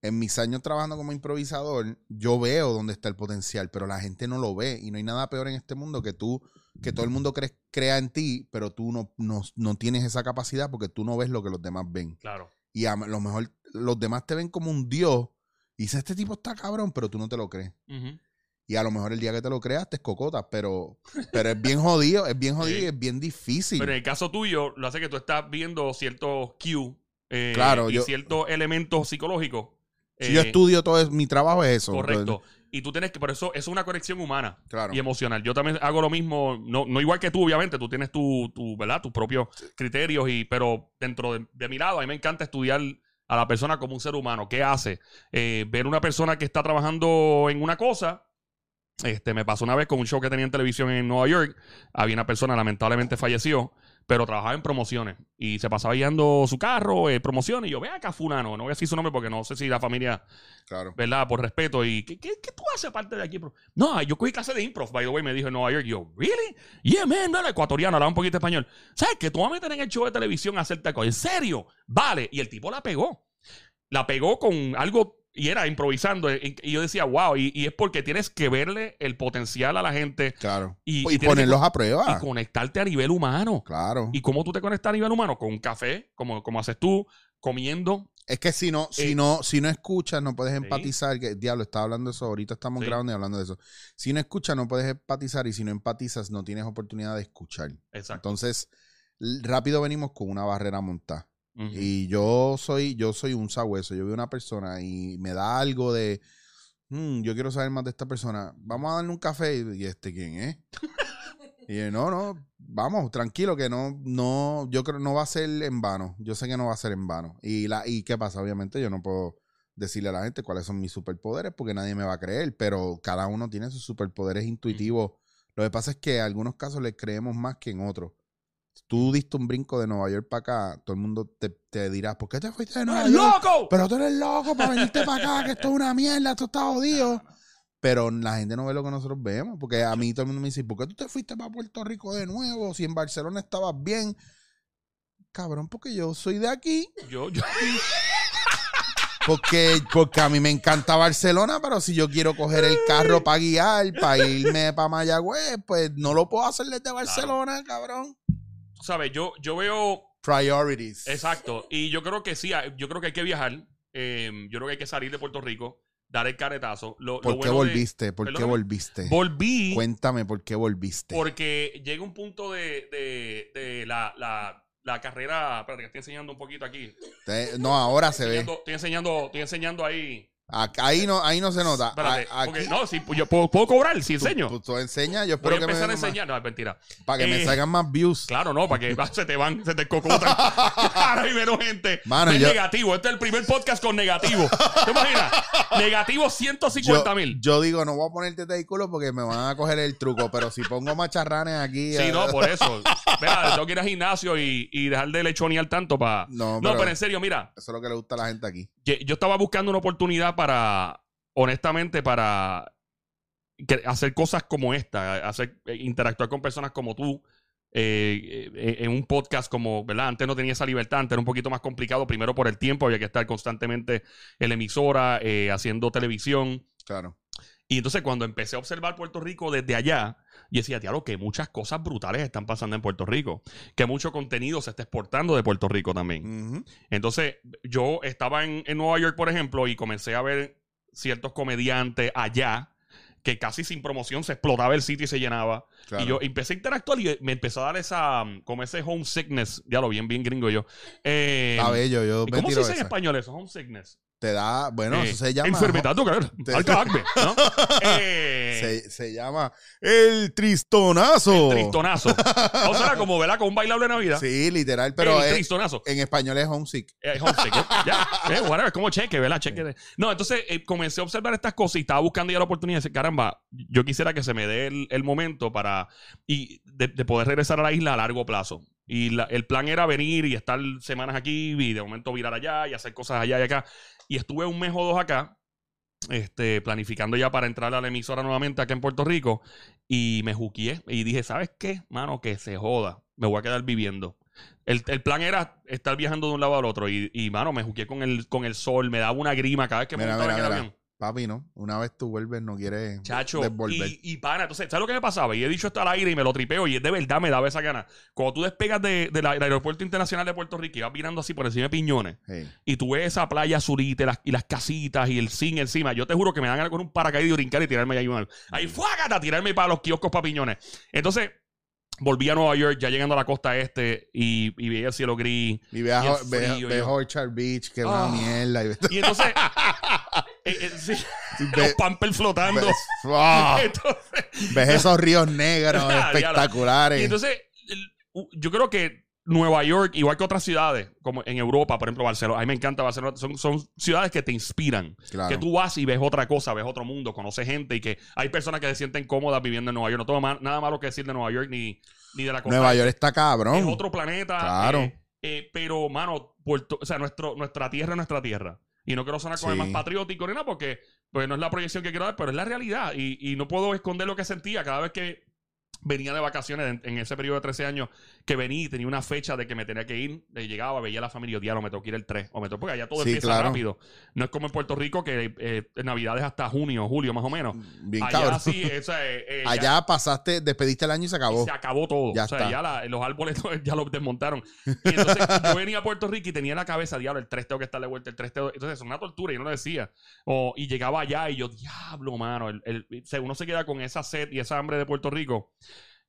en mis años trabajando como improvisador, yo veo dónde está el potencial, pero la gente no lo ve. Y no hay nada peor en este mundo que tú, que todo el mundo crea en ti, pero tú no, no, tienes esa capacidad porque tú no ves lo que los demás ven. Claro. Y a lo mejor los demás te ven como un dios y dices, este tipo está cabrón, pero tú no te lo crees. Y a lo mejor el día que te lo creas te escocotas, pero, pero es bien jodido, es bien jodido y es bien difícil. Pero en el caso tuyo, lo hace que tú estás viendo ciertos cues eh, claro, y ciertos elementos psicológicos si yo eh, estudio todo, mi trabajo es eso. Correcto. Y tú tienes que, por eso, es una conexión humana y emocional. Yo también hago lo mismo, no, no igual que tú, obviamente, tú tienes tu, tu ¿verdad? tus propios criterios, y, pero dentro de, mi lado, a mí me encanta estudiar a la persona como un ser humano. ¿Qué hace? Eh, ver una persona que está trabajando en una cosa. Este, me pasó una vez con un show que tenía en televisión en Nueva York. Había una persona, lamentablemente falleció pero trabajaba en promociones y se pasaba guiando su carro, eh, promociones. Y yo, ve acá, Fulano, no voy a decir su nombre porque no sé si la familia, claro. ¿verdad? Por respeto. ¿Y qué, qué, tú haces aparte de aquí? No, yo cogí clase de improv, by the way, me dijo en Nueva York. Yo, ¿really? Yeah, man, no, era ecuatoriano, hablaba un poquito español. ¿Sabes que tú vas a meter en el show de televisión a hacerte algo? ¿En serio? Vale. Y el tipo la pegó. La pegó con algo y era improvisando. Y yo decía, wow, y, es porque tienes que verle el potencial a la gente. Claro. Y, ponerlos a prueba. Y conectarte a nivel humano. Claro. ¿Y cómo tú te conectas a nivel humano? Con un café, como, como haces tú, comiendo. Es que si no, si eh, no, si no escuchas, no puedes empatizar. Que diablo, estaba hablando de eso. Ahorita estamos grabando y hablando de eso. Si no escuchas, no puedes empatizar. Y si no empatizas, no tienes oportunidad de escuchar. Exacto. Entonces, rápido venimos con una barrera montada. Y yo soy, yo soy un sabueso. Yo veo una persona y me da algo de. Mm, yo quiero saber más de esta persona. Vamos a darle un café. Y este, ¿quién es? y no, no, vamos, tranquilo, que no, no, yo creo no va a ser en vano. Yo sé que no va a ser en vano. Y la, y qué pasa, obviamente, yo no puedo decirle a la gente cuáles son mis superpoderes porque nadie me va a creer, pero cada uno tiene sus superpoderes intuitivos. Lo que pasa es que en algunos casos le creemos más que en otros tú diste un brinco de Nueva York para acá, todo el mundo te, te dirá, ¿por qué te fuiste de Nueva York? ¡Loco! Pero tú eres loco para venirte para acá, que esto es una mierda, esto está jodido. Pero la gente no ve lo que nosotros vemos, porque a mí todo el mundo me dice, ¿por qué tú te fuiste para Puerto Rico de nuevo? Si en Barcelona estabas bien. Cabrón, porque yo soy de aquí. Yo, yo. Porque, porque a mí me encanta Barcelona, pero si yo quiero coger el carro para guiar, para irme para Mayagüez, pues no lo puedo hacer desde Barcelona, cabrón. ¿Sabes? Yo, yo veo... Priorities. Exacto. Y yo creo que sí, yo creo que hay que viajar. Em, yo creo que hay que salir de Puerto Rico, dar el caretazo. ¿Por qué volviste? ¿Por qué volviste? Volví. Cuéntame por qué volviste. Porque llega un punto de, de, la, la, la, carrera. Espérate, que estoy enseñando un poquito aquí. no, ahora se ve. Estoy enseñando, estoy enseñando ahí. Ahí no, ahí no se nota. no, si, yo puedo, cobrar si enseño. Tú, tú, enseñas, yo espero Voy a que empezar a enseñar. No, es mentira. Para que me eh, salgan más views. Claro, no, para que se te van, se te cocotan. Ahora hay menos gente. Mano, es negativo. Este es el primer podcast con negativo. ¿Te imaginas? negativo 150 mil. Yo, digo, no voy a ponerte de culo porque me van a coger el truco. Pero si pongo macharranes aquí. Sí, no, eh. por eso. Mira, tengo que ir al gimnasio y, y dejar de lechonear tanto para. No, no, pero en serio, mira. Eso es lo que le gusta a la gente aquí. Yo estaba buscando una oportunidad para honestamente, para hacer cosas como esta, hacer, eh, interactuar con personas como tú, eh, eh, en un podcast como, ¿verdad? Antes no tenía esa libertad, antes era un poquito más complicado, primero por el tiempo, había que estar constantemente en la emisora, haciendo televisión. Claro. Y entonces cuando empecé a observar Puerto Rico desde allá, y decía, tío, que muchas cosas brutales están pasando en Puerto Rico, que mucho contenido se está exportando de Puerto Rico también. Entonces yo estaba en, en Nueva York, por ejemplo, y comencé a ver ciertos comediantes allá que casi sin promoción se explotaba el sitio y se llenaba. Y yo empecé a interactuar y me empezó a dar esa, como ese homesickness, ya lo bien, bien gringo yo. Eh, yo ¿Cómo se dice en español eso? Homesickness. Te da, bueno, eso se llama. Enfermedad ¿no? eh, se, llama el tristonazo. El tristonazo. o sea, como, ¿verdad? Con un bailable de Navidad. Sí, literal, pero. El tristonazo. En español es homesick. Es homesick. ya, eh, whatever, como cheque, ¿verdad? Cheque No, entonces eh, comencé a observar estas cosas y estaba buscando ya la oportunidad de decir, caramba, yo quisiera que se me dé el, momento para. y de, poder regresar a la isla a largo plazo. Y la- el plan era venir y estar semanas aquí y de momento virar allá y hacer cosas allá y acá. Y estuve un mes o dos acá, este, planificando ya para entrar a la emisora nuevamente acá en Puerto Rico. Y me juqueé y dije, ¿sabes qué? Mano, que se joda. Me voy a quedar viviendo. El, el plan era estar viajando de un lado al otro. Y, y mano, me juqueé con el, con el sol. Me daba una grima cada vez que me Mira, montaba mira, en el avión. Papi, ¿no? Una vez tú vuelves, no quieres Chacho, desvolver. y, y pana, entonces, ¿sabes lo que me pasaba? Y he dicho esto al aire y me lo tripeo y es de verdad me daba esa gana. Cuando tú despegas de- de del aeropuerto internacional de Puerto Rico y vas mirando así por encima de Piñones y tú ves esa playa azulita y las, y las casitas y el zinc encima, yo te juro que me dan ganas con un paracaídas y brincar y tirarme ahí, un- ahí fuágata, tirarme para los kioscos para Piñones. Entonces, volví a Nueva York ya llegando a la costa este y, y veía el cielo gris. Y ve, a- Y el ve- frío, ve yo- Orchard Beach, que es Ah. una mierda. Y Y entonces, eh, eh, sí, ve- los pampers flotando. ves-. Entonces, Ves esos ríos negros espectaculares. Y entonces, yo creo que Nueva York, igual que otras ciudades, como en Europa, por ejemplo, Barcelona, a mí me encanta Barcelona, son, son ciudades que te inspiran. Claro. Que tú vas y ves otra cosa, ves otro mundo, conoces gente y que hay personas que se sienten cómodas viviendo en Nueva York. No tengo nada malo que decir de Nueva York ni, ni de la costa. Nueva York está Es cabrón. otro planeta. Claro. eh, eh, pero, mano, Puerto- o sea, nuestro, nuestra tierra es nuestra tierra. Y no quiero sonar como el más patriótico ni nada porque pues, no es la proyección que quiero dar, pero es la realidad. Y, y no puedo esconder lo que sentía cada vez que venía de vacaciones en, en ese periodo de 13 años que venía y tenía una fecha de que me tenía que ir, eh, llegaba, veía a la familia, diario, me tengo que ir el 3, o me tengo, porque allá todo Sí, empieza claro. rápido. No es como en Puerto Rico que eh, en Navidad es hasta junio, julio más o menos. Bien allá cabrón. sí, eh, eh, ya- Allá pasaste, despediste el año y se acabó. y se acabó todo. Ya o sea, está. ya la- los árboles ya los desmontaron. Y entonces yo venía a Puerto Rico y tenía en la cabeza, diablo, el 3 tengo que estar de vuelta, el 3 tengo... Entonces es una tortura, y yo no lo decía. O, y llegaba allá y yo, diablo, mano. El, el- uno se queda con esa sed y esa hambre de Puerto Rico.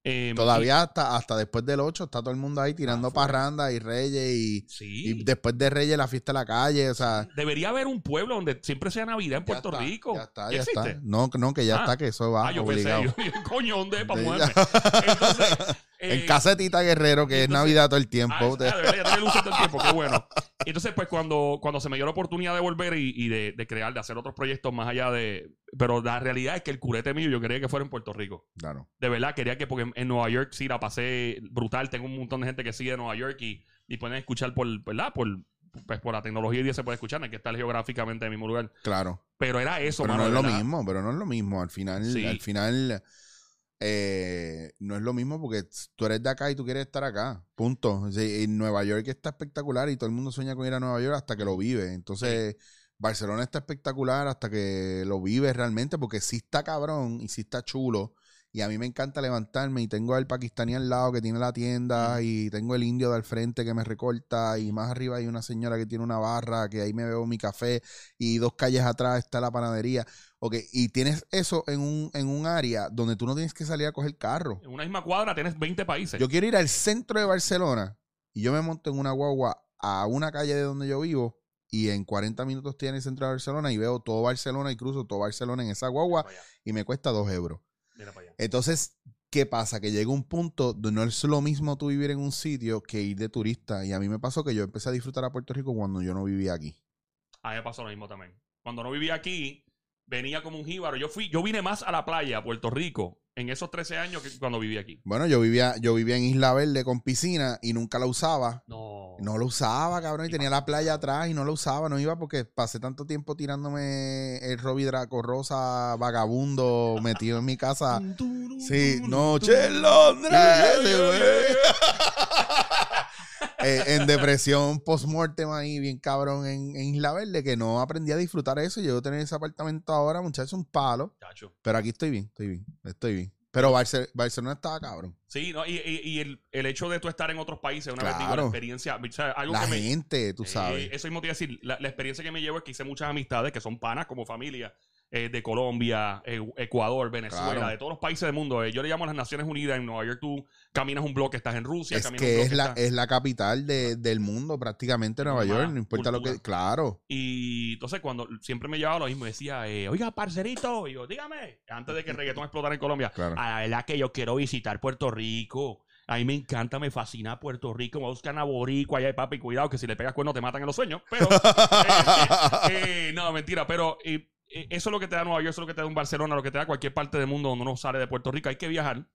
Eh, Todavía hasta, hasta después del 8 está todo el mundo ahí tirando Ah, fuera. parranda y reyes y, y- sí. y después de reyes la fiesta en la calle, o sea... Debería haber un pueblo donde siempre sea Navidad en Puerto está, Rico. Ya está, ¿Ya existe? está. No, no, que ya Ah. está, que eso va Ah, yo obligado. pensé, yo, coño, ¿dónde? Para. Entonces, En eh, casetita Guerrero, que es Navidad todo el Ah, tiempo. es- ah, de verdad, ya tiene luces todo el tiempo, qué bueno. Entonces, pues cuando, cuando se me dio la oportunidad de volver y, y de, de crear, de hacer otros proyectos más allá de... Pero la realidad es que el curete mío yo quería que fuera en Puerto Rico. Claro. De verdad, quería que, porque en, en Nueva York sí la pasé brutal. Tengo un montón de gente que sigue de Nueva York y, y pueden escuchar por, ¿verdad? Por, pues, por la tecnología y día se puede escuchar, hay que estar geográficamente en el mismo lugar. Claro. Pero era eso, pero mano, no es lo mismo, pero no es lo mismo. Al final, Sí. al final, eh, no es lo mismo porque tú eres de acá y tú quieres estar acá. Punto. O sea, en Nueva York está espectacular y todo el mundo sueña con ir a Nueva York hasta que lo vive. Entonces, Barcelona está espectacular hasta que lo vive realmente porque sí está cabrón y sí está chulo. Y a mí me encanta levantarme y tengo al pakistaní al lado que tiene la tienda y tengo el indio de al frente que me recorta y más arriba hay una señora que tiene una barra que ahí me veo mi café y dos calles atrás está la panadería. Ok, y tienes eso en un, en un área donde tú no tienes que salir a coger carro. En una misma cuadra tienes 20 países. Yo quiero ir al centro de Barcelona y yo me monto en una guagua a una calle de donde yo vivo y en 40 minutos estoy en el centro de Barcelona y veo todo Barcelona y cruzo todo Barcelona en esa guagua y me cuesta dos euros. Mira para allá. Entonces, ¿qué pasa? Que llega un punto donde no es lo mismo tú vivir en un sitio que ir de turista. Y a mí me pasó que yo empecé a disfrutar a Puerto Rico cuando yo no vivía aquí. A mí me pasó lo mismo también. Cuando no vivía aquí, venía como un jíbaro. Yo fui, yo vine más a la playa, a Puerto Rico, en esos 13 años que cuando viví aquí. Bueno, yo vivía, yo vivía en Isla Verde con piscina y nunca la usaba. No. No lo usaba, cabrón, y tenía la playa atrás y no lo usaba, no iba porque pasé tanto tiempo tirándome el Robbie Draco Rosa vagabundo metido en mi casa. Sí, noche en Londres. Eh, en depresión post-mortem ahí, bien cabrón, en, en Isla Verde, que no aprendí a disfrutar eso. Yo tener ese apartamento ahora, muchachos, un palo. Chacho. Pero aquí estoy bien, estoy bien, estoy bien. Pero Barce- Barcelona estaba cabrón. Sí, no, y, y- y el, el hecho de tú estar en otros países, una vez digo, la experiencia, o sea, algo La que me, gente, tú Eh, sabes. eso mismo te iba a decir. La, la experiencia que me llevo es que hice muchas amistades que son panas como familia. Eh, de Colombia, eh, Ecuador, Venezuela, Claro. de todos los países del mundo. Eh, yo le llamo a las Naciones Unidas. En Nueva York tú caminas un bloque, estás en Rusia, Es caminas un que bloque, es la, estás- es la capital de- del mundo, prácticamente Nueva York, no importa lo que. Claro. Y entonces cuando siempre me llevaba lo mismo, decía, oiga, parcerito, y yo, dígame, antes de que el reggaetón explotara en Colombia, Claro. "Ah, la verdad que yo quiero visitar Puerto Rico. A mí me encanta, me fascina Puerto Rico. Me buscan a Boricua allá, papi. Cuidado que si le pegas cuerno te matan en los sueños. Pero, eh, eh, no, mentira. Pero eh, eso es lo que te da Nueva York, eso es lo que te da un Barcelona, lo que te da cualquier parte del mundo donde uno sale de Puerto Rico. Hay que viajar.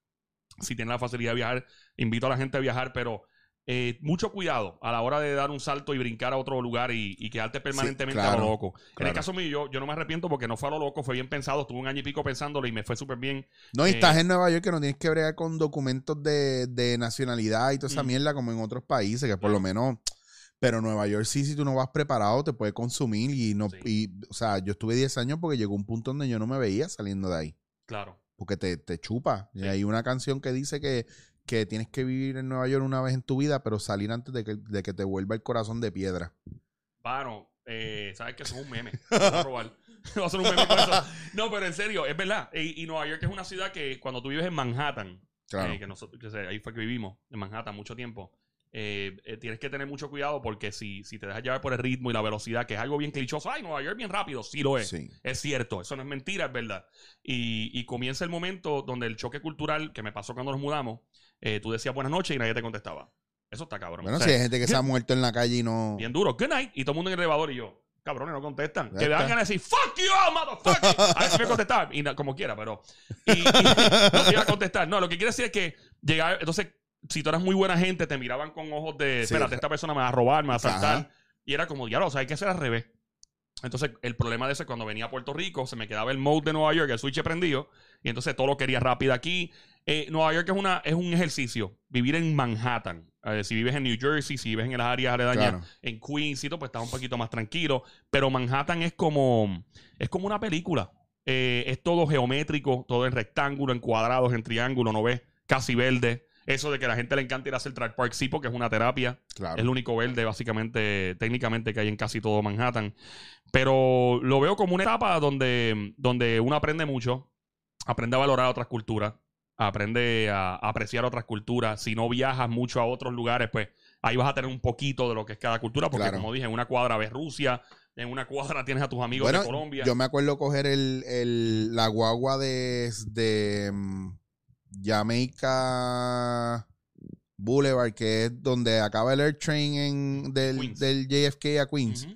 Si tienes la facilidad de viajar, invito a la gente a viajar, pero eh, mucho cuidado a la hora de dar un salto y brincar a otro lugar y, y quedarte permanentemente a claro, lo loco. En el caso mío, yo, yo no me arrepiento porque no fue a lo loco, fue bien pensado, estuve un año y pico pensándolo y me fue súper bien. No, y Eh, estás en Nueva York que no tienes que bregar con documentos de, de nacionalidad y toda esa Mm. mierda como en otros países, que por lo menos. Pero Nueva York sí, si tú no vas preparado, te puede consumir. Y no, Sí. y, o sea, yo estuve 10 años porque llegó un punto donde yo no me veía saliendo de ahí. Claro. Porque te, te chupa. Y hay una canción que dice que, que tienes que vivir en Nueva York una vez en tu vida, pero salir antes de que, de que te vuelva el corazón de piedra. Bueno, eh, sabes que eso es un meme. A robar. A ser un meme con eso. No, pero en serio, es verdad. Y, y Nueva York es una ciudad que cuando tú vives en Manhattan, Claro. eh, que nosotros, que ahí fue que vivimos, en Manhattan mucho tiempo, eh, eh, tienes que tener mucho cuidado porque si, si te dejas llevar por el ritmo y la velocidad, que es algo bien clichoso, ay, Nueva York bien rápido, sí lo es. Sí. Es cierto, eso no es mentira, es verdad. Y, y comienza el momento donde el choque cultural que me pasó cuando nos mudamos, eh, tú decías buenas noches y nadie te contestaba. Eso está cabrón. Bueno, O sea, si hay gente que se ha muerto en la calle y no. bien duro. Good night. Y todo el mundo en el elevador y yo, cabrones, no contestan. Ya que está. van a decir, fuck you, motherfucker. A ver si me contestaban. Y como quiera, pero. Y, y no te iba a contestar. No, lo que quiero decir es que llegaba. Entonces, si tú eras muy buena gente, te miraban con ojos de, Sí. espérate, esta persona me va a robar, me va a asaltar. Ajá. Y era como, diablo, o sea, hay que hacer al revés. Entonces, el problema de eso es cuando venía a Puerto Rico, se me quedaba el mode de Nueva York, el switch prendido, y entonces todo lo quería rápido aquí. Eh, Nueva York es, una, es un ejercicio, vivir en Manhattan. Eh, si vives en New Jersey, si vives en las áreas aledañas, Claro. en Queens, y todo, pues estás un poquito más tranquilo. Pero Manhattan es como, es como una película. Eh, es todo geométrico, todo en rectángulo, en cuadrados, en triángulo, no ves casi verde. Eso de que a la gente le encanta ir a hacer track park, sí, porque es una terapia. Claro. Es el único verde, básicamente, técnicamente, que hay en casi todo Manhattan. Pero lo veo como una etapa donde, donde uno aprende mucho, aprende a valorar otras culturas, aprende a, a apreciar otras culturas. Si no viajas mucho a otros lugares, pues ahí vas a tener un poquito de lo que es cada cultura, porque Claro. como dije, en una cuadra ves Rusia, en una cuadra tienes a tus amigos Bueno, de Colombia. Yo me acuerdo coger el, el- la guagua de, de mm, Jamaica Boulevard, que es donde acaba el Air Train en, del, del JFK a Queens.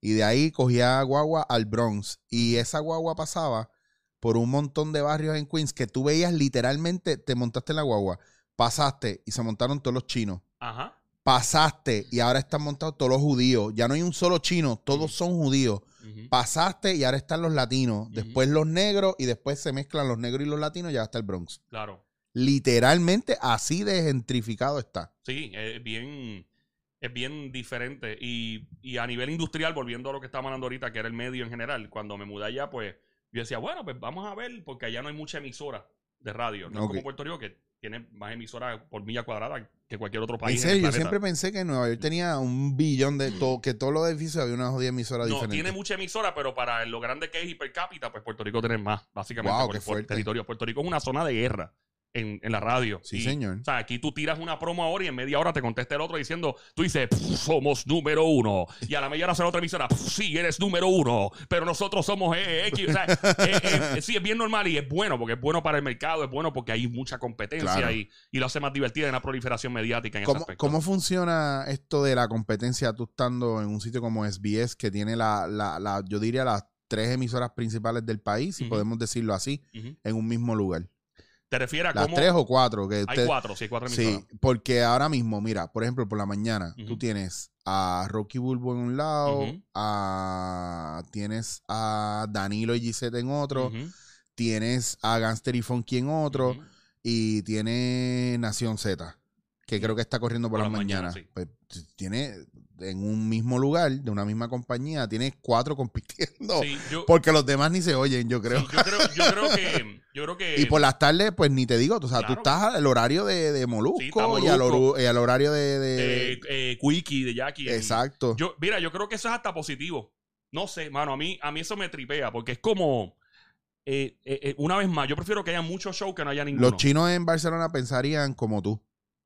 Y de ahí cogía guagua al Bronx. Y esa guagua pasaba por un montón de barrios en Queens que tú veías literalmente, te montaste en la guagua, pasaste y se montaron todos los chinos. Ajá. Pasaste y ahora están montados todos los judíos. Ya no hay un solo chino, todos son judíos. Pasaste y ahora están los latinos. Después los negros y después se mezclan los negros y los latinos y ya está el Bronx. Claro. Literalmente así de gentrificado está. Sí, es bien, es bien diferente. Y, y a nivel industrial, volviendo a lo que estábamos hablando ahorita, que era el medio en general, cuando me mudé allá, pues yo decía, bueno, pues vamos a ver, porque allá no hay mucha emisora de radio. No como Puerto Rico, que tiene más emisoras por milla cuadrada que cualquier otro En país. serio, yo siempre pensé que Nueva York tenía un billón de todo, que todos los edificios había una jodida emisora No, diferente. tiene mucha emisora, pero para lo grande que es y per cápita, pues Puerto Rico tiene más, básicamente, Wow, qué fuerte. territorio. Puerto Rico es una zona de guerra en, en la radio. Sí, Y, señor. O sea, aquí tú tiras una promo ahora y en media hora te contesta el otro diciendo, tú dices, "Pff, somos número uno. Y a la media hora sale otra emisora, "Pff, sí, eres número uno, pero nosotros somos eh, X. O sea, eh, eh, sí, es bien normal y es bueno, porque es bueno para el mercado, es bueno porque hay mucha competencia Claro. y, y lo hace más divertida y una proliferación mediática en ese ¿Cómo, aspecto. cómo funciona esto de la competencia tú estando en un sitio como SBS que tiene la, la, la- yo diría las tres emisoras principales del país, si podemos decirlo así, en un mismo lugar? ¿Te refieres a Las cómo? tres o cuatro que Hay usted- cuatro, sí, hay cuatro emisoras. Sí, porque ahora mismo, mira, por ejemplo, por la mañana, Ujú. tú tienes a Rocky Bulbo en un lado, Ujú. a, tienes a Danilo y Gisette en otro, Ujú. tienes a Gangster y Funky en otro, Ujú. y tiene Nación Z, que creo que está corriendo por, Por las las mañanas. mañanas, sí. Pues, t- tiene en un mismo lugar, de una misma compañía, tiene cuatro compitiendo. Sí, yo, Porque los demás ni se oyen, yo creo. sí, yo creo, yo creo que, yo creo que Y por las tardes, pues ni te digo, o sea, tú Claro. estás al horario de, de Molusco, Sí, y, al horu- y al horario de... de- eh, eh, Quickie de Jackie. exacto. Yo, mira, yo creo que eso es hasta positivo. No sé, mano, a mí, a mí eso me tripea, porque es como, eh, eh, eh, una vez más, yo prefiero que haya muchos shows que no haya ninguno. Los chinos en Barcelona pensarían como tú.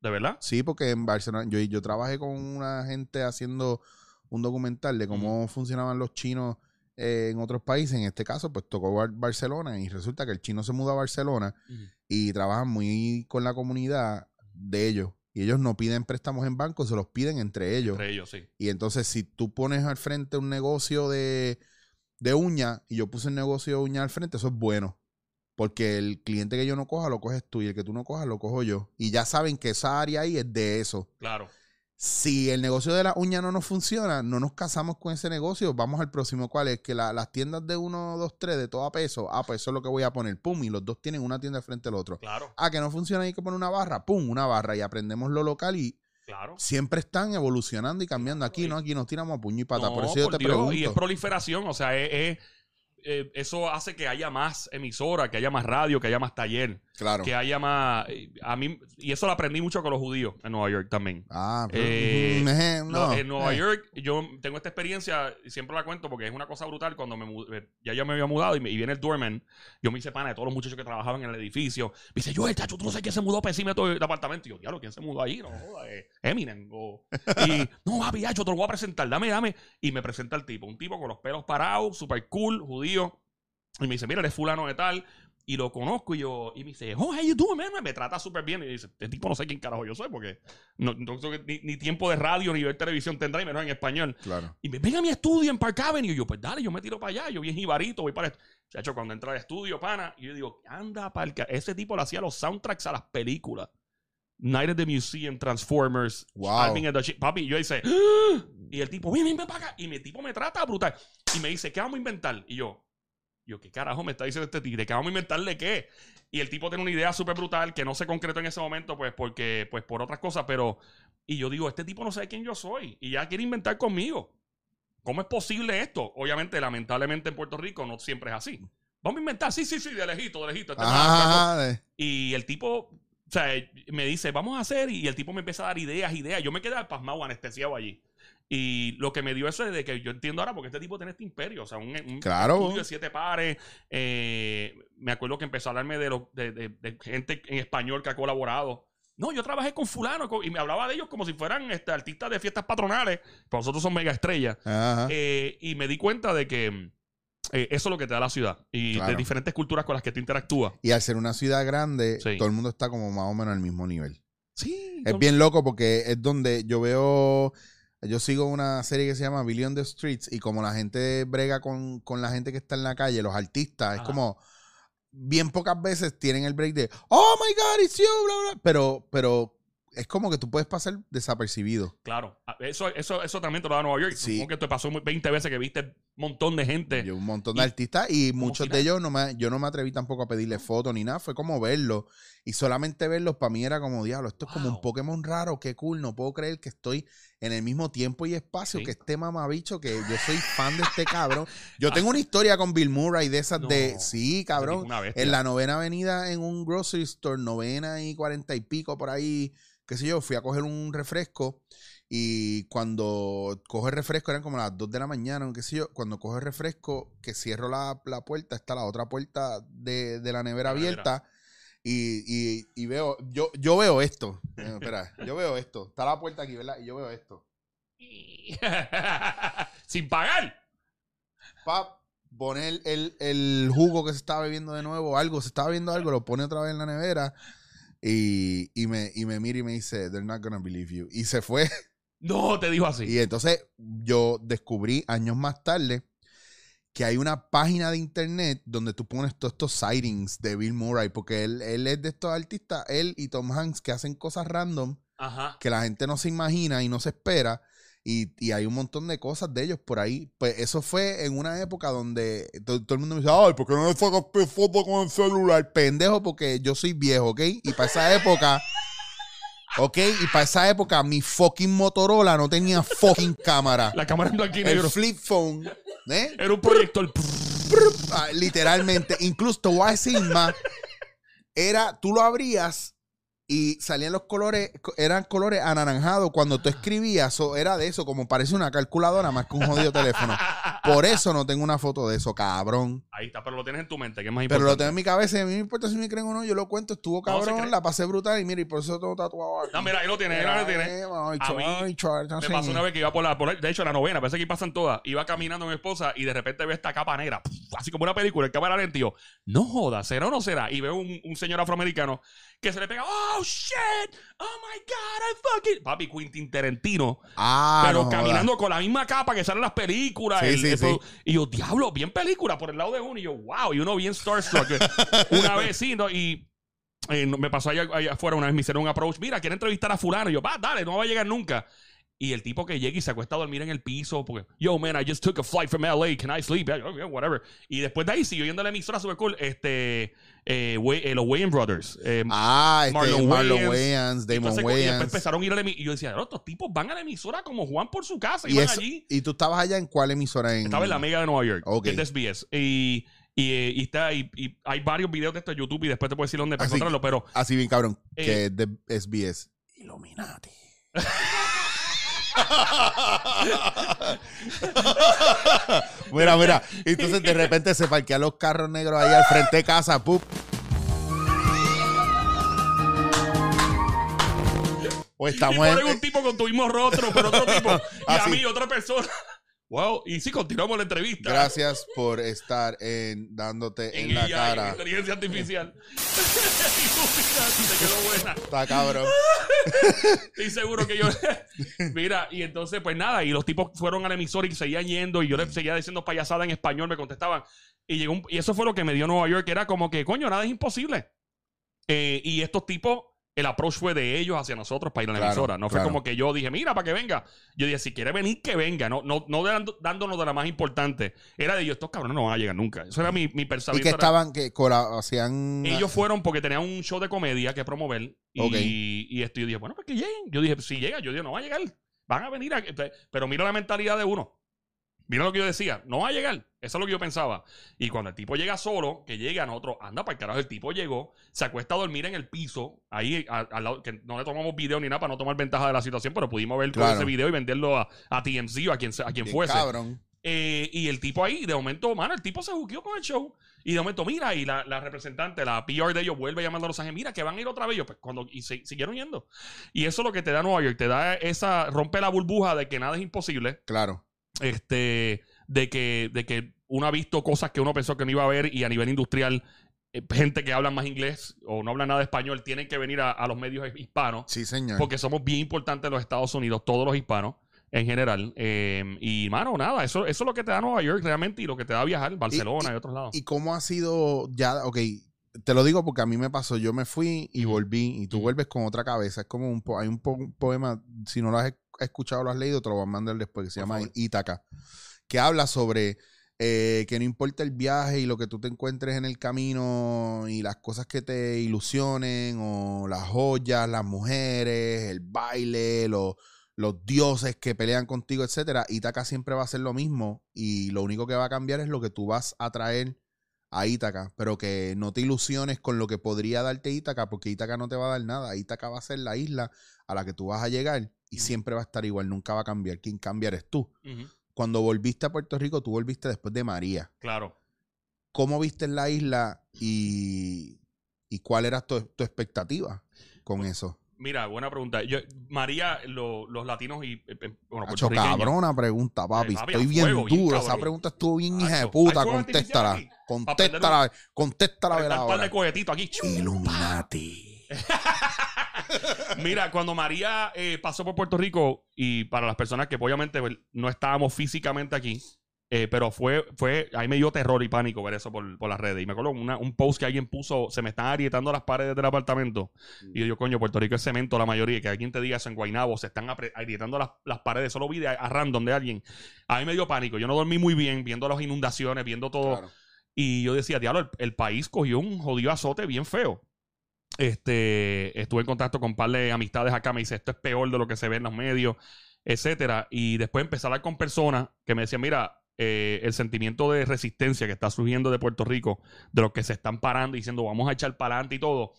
¿De verdad? Sí, porque en Barcelona, yo, yo trabajé con una gente haciendo un documental de cómo funcionaban los chinos eh, en otros países. En este caso, pues tocó Bar- Barcelona y resulta que el chino se muda a Barcelona y trabajan muy con la comunidad de ellos. Y ellos no piden préstamos en banco, se los piden entre ellos. Entre ellos, sí. Y entonces, si tú pones al frente un negocio de, de uña y yo puse un negocio de uña al frente, eso es bueno. Porque el cliente que yo no coja lo coges tú y el que tú no cojas lo cojo yo. Y ya saben que esa área ahí es de eso. Claro. Si el negocio de la uña no nos funciona, no nos casamos con ese negocio, vamos al próximo. ¿Cuál es? Que la- las tiendas de 1, 2, 3 de todo a peso, ah, pues eso es lo que voy a poner, pum, y los dos tienen una tienda frente al otro. Claro, Ah, que no funciona, hay que poner una barra, pum, una barra, y aprendemos lo local y claro. siempre están evolucionando y cambiando. Aquí no, aquí nos tiramos a puño y pata. No, por eso yo por te Dios, pregunto. Y es proliferación, o sea, es- es, eh, eso hace que haya más emisora, que haya más radio, que haya más taller, claro. que haya más... eh, A mí, y eso lo aprendí mucho con los judíos en Nueva York también. Ah, pero, Eh, mm, eh, No, en Nueva eh. York, yo tengo esta experiencia y siempre la cuento porque es una cosa brutal. Cuando me ya yo me había mudado y, me- y viene el doorman, yo me hice pana de todos los muchachos que trabajaban en el edificio. Me dice, yo, el chacho, tú no sabes quién se mudó pesímetro de apartamento. Y yo, diablo, ¿quién se mudó ahí? No, joda, eh, Eminem. o- y, no, papi, chacho, te lo voy a presentar, dame, dame. Y me presenta el tipo, un tipo con los pelos parados, super cool, judío. Y me dice, mira, eres fulano de tal. Y lo conozco y yo, y me dice, oh, you doing, man? Me trata súper bien. Y dice, este tipo no sé quién carajo yo soy porque no, no ni, ni tiempo de radio ni ver televisión tendrá y menos en español. Claro. Y me ven a mi estudio en Park Avenue. Y yo, pues dale, yo me tiro para allá. Yo bien jibarito, voy para. De hecho, cuando entra al estudio, pana, y yo digo, anda para el. ca-". Ese tipo le hacía los soundtracks a las películas. Night at the Museum, Transformers, Wow. Alvin and the Papi, yo dice, "Ah". y el tipo, ven, ven, ven para acá. Y mi tipo me trata brutal. Y me dice, ¿qué vamos a inventar? Y yo, yo, ¿qué carajo me está diciendo este tigre? ¿Qué vamos a inventarle qué? Y el tipo tiene una idea súper brutal que no se concretó en ese momento, pues, porque, pues, por otras cosas, pero. Y yo digo, este tipo no sabe quién yo soy. Y ya quiere inventar conmigo. ¿Cómo es posible esto? Obviamente, lamentablemente en Puerto Rico no siempre es así. Vamos a inventar, sí, sí, sí, de lejito, de lejito. Este es más- Ajá, de- y el tipo, o sea, me dice, vamos a hacer, y el tipo me empieza a dar ideas, ideas. Yo me quedé pasmado, anestesiado allí. Y lo que me dio eso es de que yo entiendo ahora porque este tipo tiene este imperio, o sea, un, un Claro. estudio de siete pares. eh, me acuerdo que empezó a hablarme de, los de, de- de gente en español que ha colaborado. No, yo trabajé con fulano con- y me hablaba de ellos como si fueran este, artistas de fiestas patronales, pero nosotros son mega estrellas. Eh, y me di cuenta de que eh, eso es lo que te da la ciudad y de diferentes culturas con las que tú interactúas. Y al ser una ciudad grande, Sí. todo el mundo está como más o menos al mismo nivel. Sí. Es bien loco porque es donde yo veo. Yo sigo una serie que se llama Billy on the Streets y como la gente brega con, con la gente que está en la calle, los artistas, es como. Bien pocas veces tienen el break de Oh my God, it's you, bla, bla. Pero, pero es como que tú puedes pasar desapercibido. Claro, Ah, eso, eso, eso también te lo da Nueva York. Sí. Supongo que te pasó 20 veces que viste montón de gente. Un montón de Y- artistas y muchos si de ellos no me, yo no me atreví tampoco a pedirle fotos ni nada, fue como verlos y solamente verlos para mí era como diablo, esto es como un. Pokémon raro, qué cool, no puedo creer que estoy en el mismo tiempo y espacio Sí. que este mamabicho que yo soy fan de este cabrón. Yo tengo una historia con Bill Murray de esas de sí, cabrón, en la novena avenida en un grocery store, novena y cuarenta y pico por ahí, qué sé yo, fui a coger un refresco y cuando cojo el refresco eran como las 2 de la mañana, qué sé yo, cuando cojo el refresco, que cierro la, la puerta, está la otra puerta de, de la nevera La abierta y, y- y veo, yo, yo veo esto, Eh, espera, yo veo esto, está la puerta aquí, ¿verdad? Y yo veo esto. Sin pagar. Pap, pone el, el- jugo que se estaba bebiendo de nuevo, algo, se estaba viendo algo, lo pone otra vez en la nevera y, y me, y me mira y me dice, they're not gonna believe you. Y se fue. No, te dijo así. Y entonces yo descubrí años más tarde que hay una página de internet donde tú pones todos estos sightings de Bill Murray, porque él, él es de estos artistas, él y Tom Hanks, que hacen cosas random Ajá. que la gente no se imagina y no se espera. Y, y hay un montón de cosas de ellos por ahí. Pues eso fue en una época donde to- todo, el mundo me dice, ay, ¿por qué no le sacas foto con el celular? Pendejo, porque yo soy viejo, ¿ok? Y para esa época, ¿ok? Y para esa época mi fucking Motorola no tenía fucking cámara. La cámara en blanco y El negro. flip phone, ¿eh? Era un proyector. Ah, literalmente. Incluso te voy a decir más. Era, tú lo abrías y salían los colores, co- eran colores anaranjados cuando tú escribías. o era de eso, como parece una calculadora más que un jodido teléfono. Por eso no tengo una foto de eso, cabrón. Ahí está, pero lo tienes en tu mente, que es más Pero importante. lo tengo en mi cabeza y a mí me importa si me creen o no. Yo lo cuento, estuvo cabrón, la pasé brutal y mira, y por eso tengo tatuado aquí. No, mira, ahí lo tienes, ahí lo tienes. Eh, Me pasó una vez que iba por la, por la- de hecho, la novena, parece que aquí pasan todas. Iba caminando mi esposa y de repente veo esta capa negra, así como una película, el cámara lenta. y yo, no joda, ¿será o no será? Y veo un, un señor afroamericano que se le pega, oh shit, oh my god, I fucking. Papi, Quentin Tarantino, Ah, pero no caminando con la misma capa que salen las películas. Sí, el- sí, eso- sí. Y yo, diablo, bien película por el lado de uno. Y yo, wow, y uno bien starstruck. una vez, sí, ¿no? Y eh, me pasó allá, allá afuera una vez, me hicieron un approach. Mira, quiere entrevistar a Fulano. Y yo, va, dale, no va a llegar nunca. Y el tipo que llega y se acuesta a dormir en el piso, porque, yo, man, I just took a flight from LA, can I sleep? Whatever. Y después de ahí siguió yendo a la emisora super cool, este, eh, Way- eh, los Wayans Brothers. eh, Ah, este Marlon Marlon, Wayans. Damon entonces, y después empezaron a ir a la emisora. Y yo decía, "No, estos tipos van a la emisora como Juan por su casa y, van allí. ¿Y tú estabas allá en cuál emisora? En... Estaba en la Mega de Nueva York, Ok. que es de SBS. Y, y, eh, y está, y, y hay varios videos de esto en YouTube y después te puedo decir dónde para encontrarlo, pero Así bien cabrón, Eh, que es de SBS. Illuminati. mira, mira. Entonces de repente se parquean los carros negros ahí al frente de casa. ¡pup! O y estamos en, ponen un tipo con tu mismo rostro, pero otro tipo, y a Así. mí otra persona. Wow, y sí, continuamos la entrevista. Gracias por estar en, dándote en, En la AI, en cara. inteligencia artificial. Te quedó buena. Está cabrón. Estoy seguro que yo. Mira, y entonces, pues nada, y los tipos fueron a la emisora y seguían yendo, y yo les seguía diciendo payasada en español, me contestaban. Y llegó un- y eso fue lo que me dio Nueva York, que era como que, coño, nada es imposible. Eh, y estos tipos, el approach fue de ellos hacia nosotros para ir a la Claro, emisora. No fue como que yo dije, mira, para que venga. Yo dije, si quiere venir, que venga. No, no, no dando- dándonos de la más importante. Era de ellos, estos cabrones no van a llegar nunca. Eso era mi, mi Y pensamiento. que era- estaban, que hacían. ellos fueron porque tenían un show de comedia que promover. Y, y esto yo dije, bueno, pues que lleguen. Yo dije, si llega, yo dije, no va a llegar. Van a venir. a- pero mira la mentalidad de uno. Mira lo que yo decía, no va a llegar. Eso es lo que yo pensaba. Y cuando el tipo llega solo, que llega a nosotros, anda para el carajo, el tipo llegó, se acuesta a dormir en el piso, ahí a- al lado, que no le tomamos video ni nada para no tomar ventaja de la situación, pero pudimos ver todo Claro. ese video y venderlo a, a TMZ o a quien, a quien bien fuese. cabrón. Eh, y el tipo ahí, de momento, mano, el tipo se juqueó con el show. Y de momento, mira, y la, la representante, la PR de ellos, vuelve llamando a Los Ángeles, mira, que van a ir otra vez. Yo, pues, cuando, y se- siguieron yendo. Y eso es lo que te da Nueva York, te da esa, rompe la burbuja de que nada es imposible. Claro. Este, de que, de que uno ha visto cosas que uno pensó que no iba a ver y a nivel industrial, eh, gente que habla más inglés o no habla nada de español, tienen que venir a, a los medios hispanos Sí, señor. porque somos bien importantes en los Estados Unidos, todos los hispanos en general. Eh, y, mano, nada, eso, eso es lo que te da Nueva York realmente y lo que te da viajar, Barcelona y, otros lados. ¿Y cómo ha sido ya? Ok, te lo digo porque a mí me pasó. Yo me fui y volví y tú vuelves con otra cabeza. Es como un, po- hay un, po- un poema, si no lo has escuchado o lo has leído, te lo voy a mandar después, que se Por llama favor. Ítaca, que habla sobre eh, que no importa el viaje y lo que tú te encuentres en el camino y las cosas que te ilusionen o las joyas, las mujeres, el baile, los los dioses que pelean contigo, etcétera, Ítaca siempre va a ser lo mismo y lo único que va a cambiar es lo que tú vas a traer a Ítaca, pero que no te ilusiones con lo que podría darte Ítaca, porque Ítaca no te va a dar nada. Ítaca va a ser la isla a la que tú vas a llegar y siempre va a estar igual, nunca va a cambiar. Quien cambia eres tú. Cuando volviste a Puerto Rico, tú volviste después de María. Claro. ¿Cómo viste la isla y, y cuál era tu, tu expectativa con eso? Mira, buena pregunta. Yo, María, lo- los latinos y, eh, eh, bueno, Hacho, cabrona pregunta, papi. Eh, papi, Estoy bien fuego, bien duro. Esa pregunta estuvo bien hija de puta. ¿hay fuego artificial Contéstala. Contéstala. Contéstala, verá un par de cohetitos aquí. Illuminati. Mira, cuando María eh, pasó por Puerto Rico, y para las personas que obviamente pues, no estábamos físicamente aquí, eh, pero fue, fue, ahí me dio terror y pánico ver eso por, por las redes. Y me acuerdo una- un post que alguien puso, se me están agrietando las paredes del apartamento. Y yo coño, Puerto Rico es cemento la mayoría, que alguien te diga eso en Guaynabo, se están agrietando las, las paredes. Solo vi de, a random de alguien. A mí me dio pánico. Yo no dormí muy bien viendo las inundaciones, viendo todo. Claro. Y yo decía, diablo, el, el país cogió un jodido azote bien feo. Este, estuve en contacto con un par de amistades acá, me dice, esto es peor de lo que se ve en los medios, etcétera. Y después empecé a hablar con personas que me decían, mira, eh, el sentimiento de resistencia que está surgiendo de Puerto Rico, de los que se están parando y diciendo, vamos a echar para adelante y todo.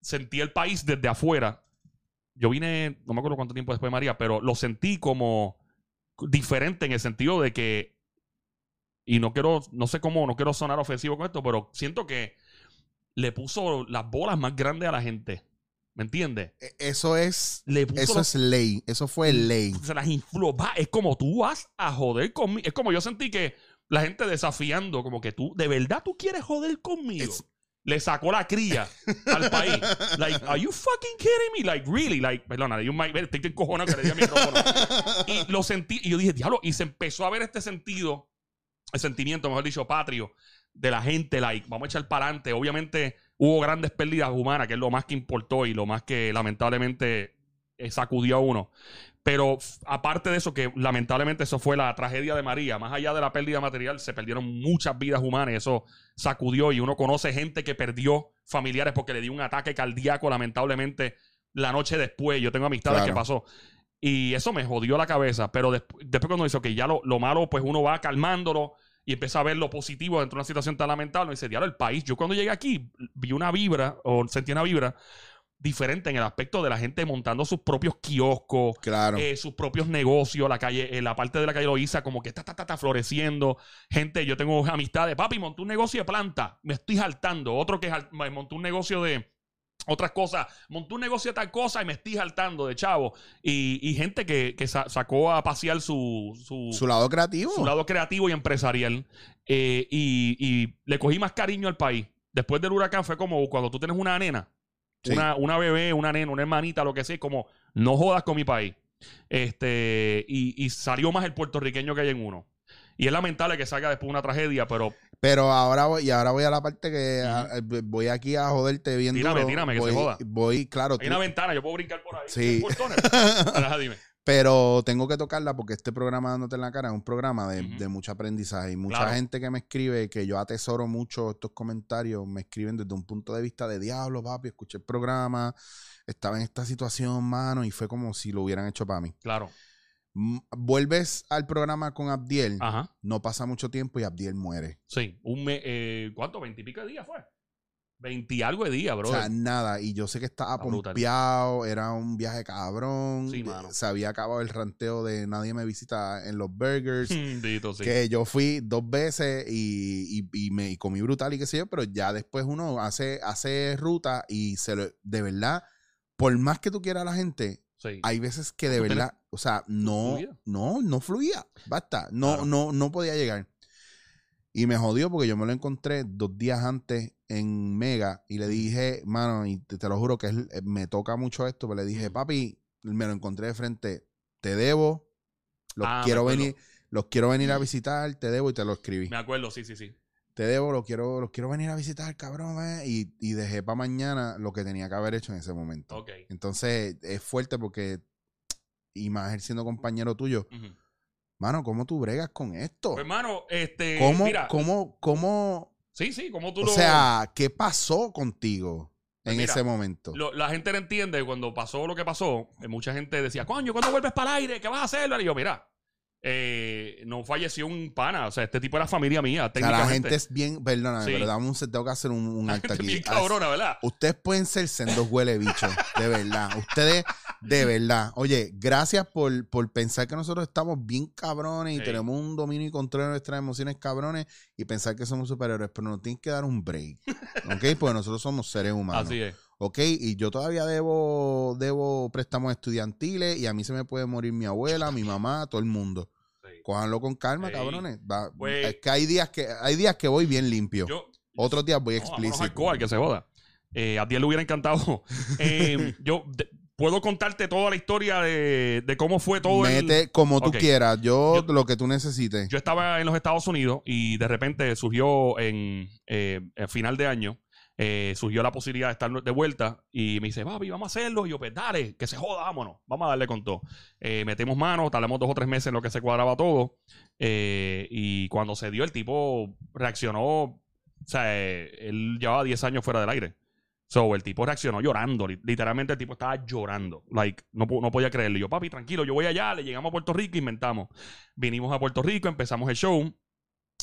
Sentí el país desde afuera. Yo vine, no me acuerdo cuánto tiempo después de María, pero lo sentí como diferente en el sentido de que y no quiero, no sé cómo, no quiero sonar ofensivo con esto, pero siento que le puso las bolas más grandes a la gente. ¿Me entiendes? E- Eso es. Le puso Eso los- es ley. Eso fue ley. se las infló. Va, es como tú vas a joder conmigo. Es como yo sentí que la gente desafiando, como que tú, de verdad tú quieres joder conmigo. Es- Le sacó la cría al país. Like, are you fucking kidding me? Like, really? Like, perdona, yo me estoy encojonado que le di el micrófono. Y lo sentí, y yo dije, diablo, y se empezó a ver este sentido, el sentimiento, mejor dicho, patrio, de la gente, like, vamos a echar para adelante. Obviamente, hubo grandes pérdidas humanas, que es lo más que importó y lo más que lamentablemente eh, sacudió a uno. Pero aparte de eso, que lamentablemente eso fue la tragedia de María, más allá de la pérdida material, se perdieron muchas vidas humanas y eso sacudió y uno conoce gente que perdió familiares porque le dio un ataque cardíaco lamentablemente la noche después. Yo tengo amistades Claro. que pasó. Y eso me jodió la cabeza, pero despu- después cuando dice, que ya lo, lo malo, pues uno va calmándolo y empieza a ver lo positivo dentro de una situación tan lamentable. Y dice, diablo, el país. Yo cuando llegué aquí vi una vibra, o sentí una vibra diferente en el aspecto de la gente montando sus propios kioscos, Claro. eh, sus propios negocios, la calle, en la parte de la calle Loíza, como que está, está, está, floreciendo. Gente, yo tengo amistades, papi, monté un negocio de planta, me estoy saltando. Otro que me montó un negocio de otras cosas, monté un negocio de tal cosa y me estoy saltando de chavo. Y, y gente que, que sa- sacó a pasear su, su, Su lado creativo. su lado creativo y empresarial. eh, y, y le cogí más cariño al país. Después del huracán fue como cuando tú tienes una nena, Sí. una, una bebé, una nena, una hermanita, lo que sea, como no jodas con mi país. Este, y, y salió más el puertorriqueño que hay en uno. Y es lamentable que salga después una tragedia, pero Pero ahora voy, y ahora voy a la parte que a- eh, voy aquí a joderte bien Tírame, tírame, que voy, se joda. Voy, claro, hay tú- una ventana, yo puedo brincar por ahí. Sí. Dime. pero tengo que tocarla porque este programa dándote en la cara es un programa de, de mucho aprendizaje y mucha Claro. gente que me escribe que yo atesoro mucho estos comentarios me escriben desde un punto de vista de diablo papi escuché el programa estaba en esta situación mano y fue como si lo hubieran hecho para mí Claro. Vuelves al programa con Abdiel Ajá. no pasa mucho tiempo y Abdiel muere Sí. Un mes, eh, ¿cuánto? ¿Veintipico de días fue? Veinti algo de días, bro. O sea, nada. Y yo sé que estaba pompeado, era un viaje cabrón. Sí, mano. Se había acabado el ranteo de nadie me visita en los burgers. Dito, sí. Que yo fui dos veces y, y- y me y comí brutal y qué sé yo, pero ya después uno hace, hace ruta y se lo, de verdad, por más que tú quieras a la gente, Sí. hay veces que de verdad, o sea, no, no, no fluía. Basta. No, Claro. no, no podía llegar. Y me jodió porque yo me lo encontré dos días antes en Mega y le dije, mano, y te, te lo juro que es- me toca mucho esto, pero le dije, papi, me lo encontré de frente, te debo, los Ah, quiero venir, los quiero venir a visitar, te debo y te lo escribí. Me acuerdo, sí, sí, sí. Te debo, los quiero, los quiero venir a visitar, cabrón, eh", y, y dejé para mañana lo que tenía que haber hecho en ese momento. Ok. Entonces es fuerte porque, y más él siendo compañero tuyo, Ujú. mano, ¿cómo tú bregas con esto? Pues, hermano, este. ¿Cómo, mira, cómo, cómo, Sí, sí, como tú o lo. sea, qué pasó contigo Pues en mira, ese momento? lo- la gente no entiende cuando pasó lo que pasó. eh, mucha gente decía, coño, ¿cuándo vuelves para el aire? ¿Qué vas a hacer? Y yo, mira, eh, no falleció un pana. O sea, este tipo era familia mía. o sea, la gente es bien, perdóname, Sí. pero dame un, tengo que hacer un, un gente aquí. bien cabrona, ¿verdad? Ustedes pueden ser sendos huele bichos, de verdad. Ustedes, de verdad. Oye, gracias por, por pensar que nosotros estamos bien cabrones y tenemos un dominio y control de nuestras emociones cabrones y pensar que somos superiores, pero nos tienen que dar un break. ¿Ok? Porque nosotros somos seres humanos. Así es. ¿Ok? Y yo todavía debo, debo préstamos estudiantiles y a mí se me puede morir mi abuela, mi mamá, todo el mundo. Cójanlo con calma, Ey. cabrones. Va- Pues- es que hay días que hay días que voy bien limpio. Yo, Otros días voy No, vámonos explícito. hardcore, que se joda. Eh, a ti le hubiera encantado. Eh, yo de- puedo contarte toda la historia de, de cómo fue todo el- Mete como tú Ok. quieras. Yo, Yo- lo que tú necesites. Yo estaba en los Estados Unidos y de repente surgió en eh, a final de año, eh, surgió la posibilidad de estar de vuelta y me dice, papi, vamos a hacerlo. Y yo, pues dale, que se joda, vámonos, vamos a darle con todo. Eh, metemos manos, tardamos dos o tres meses en lo que se cuadraba todo. eh, y cuando se dio, el tipo reaccionó, o sea, él llevaba 10 años fuera del aire. So, el tipo reaccionó llorando. li- Literalmente el tipo estaba llorando. Like, no, no podía creerlo. Y yo, papi, tranquilo, yo voy allá. Le llegamos a Puerto Rico, inventamos. Vinimos a Puerto Rico, empezamos el show.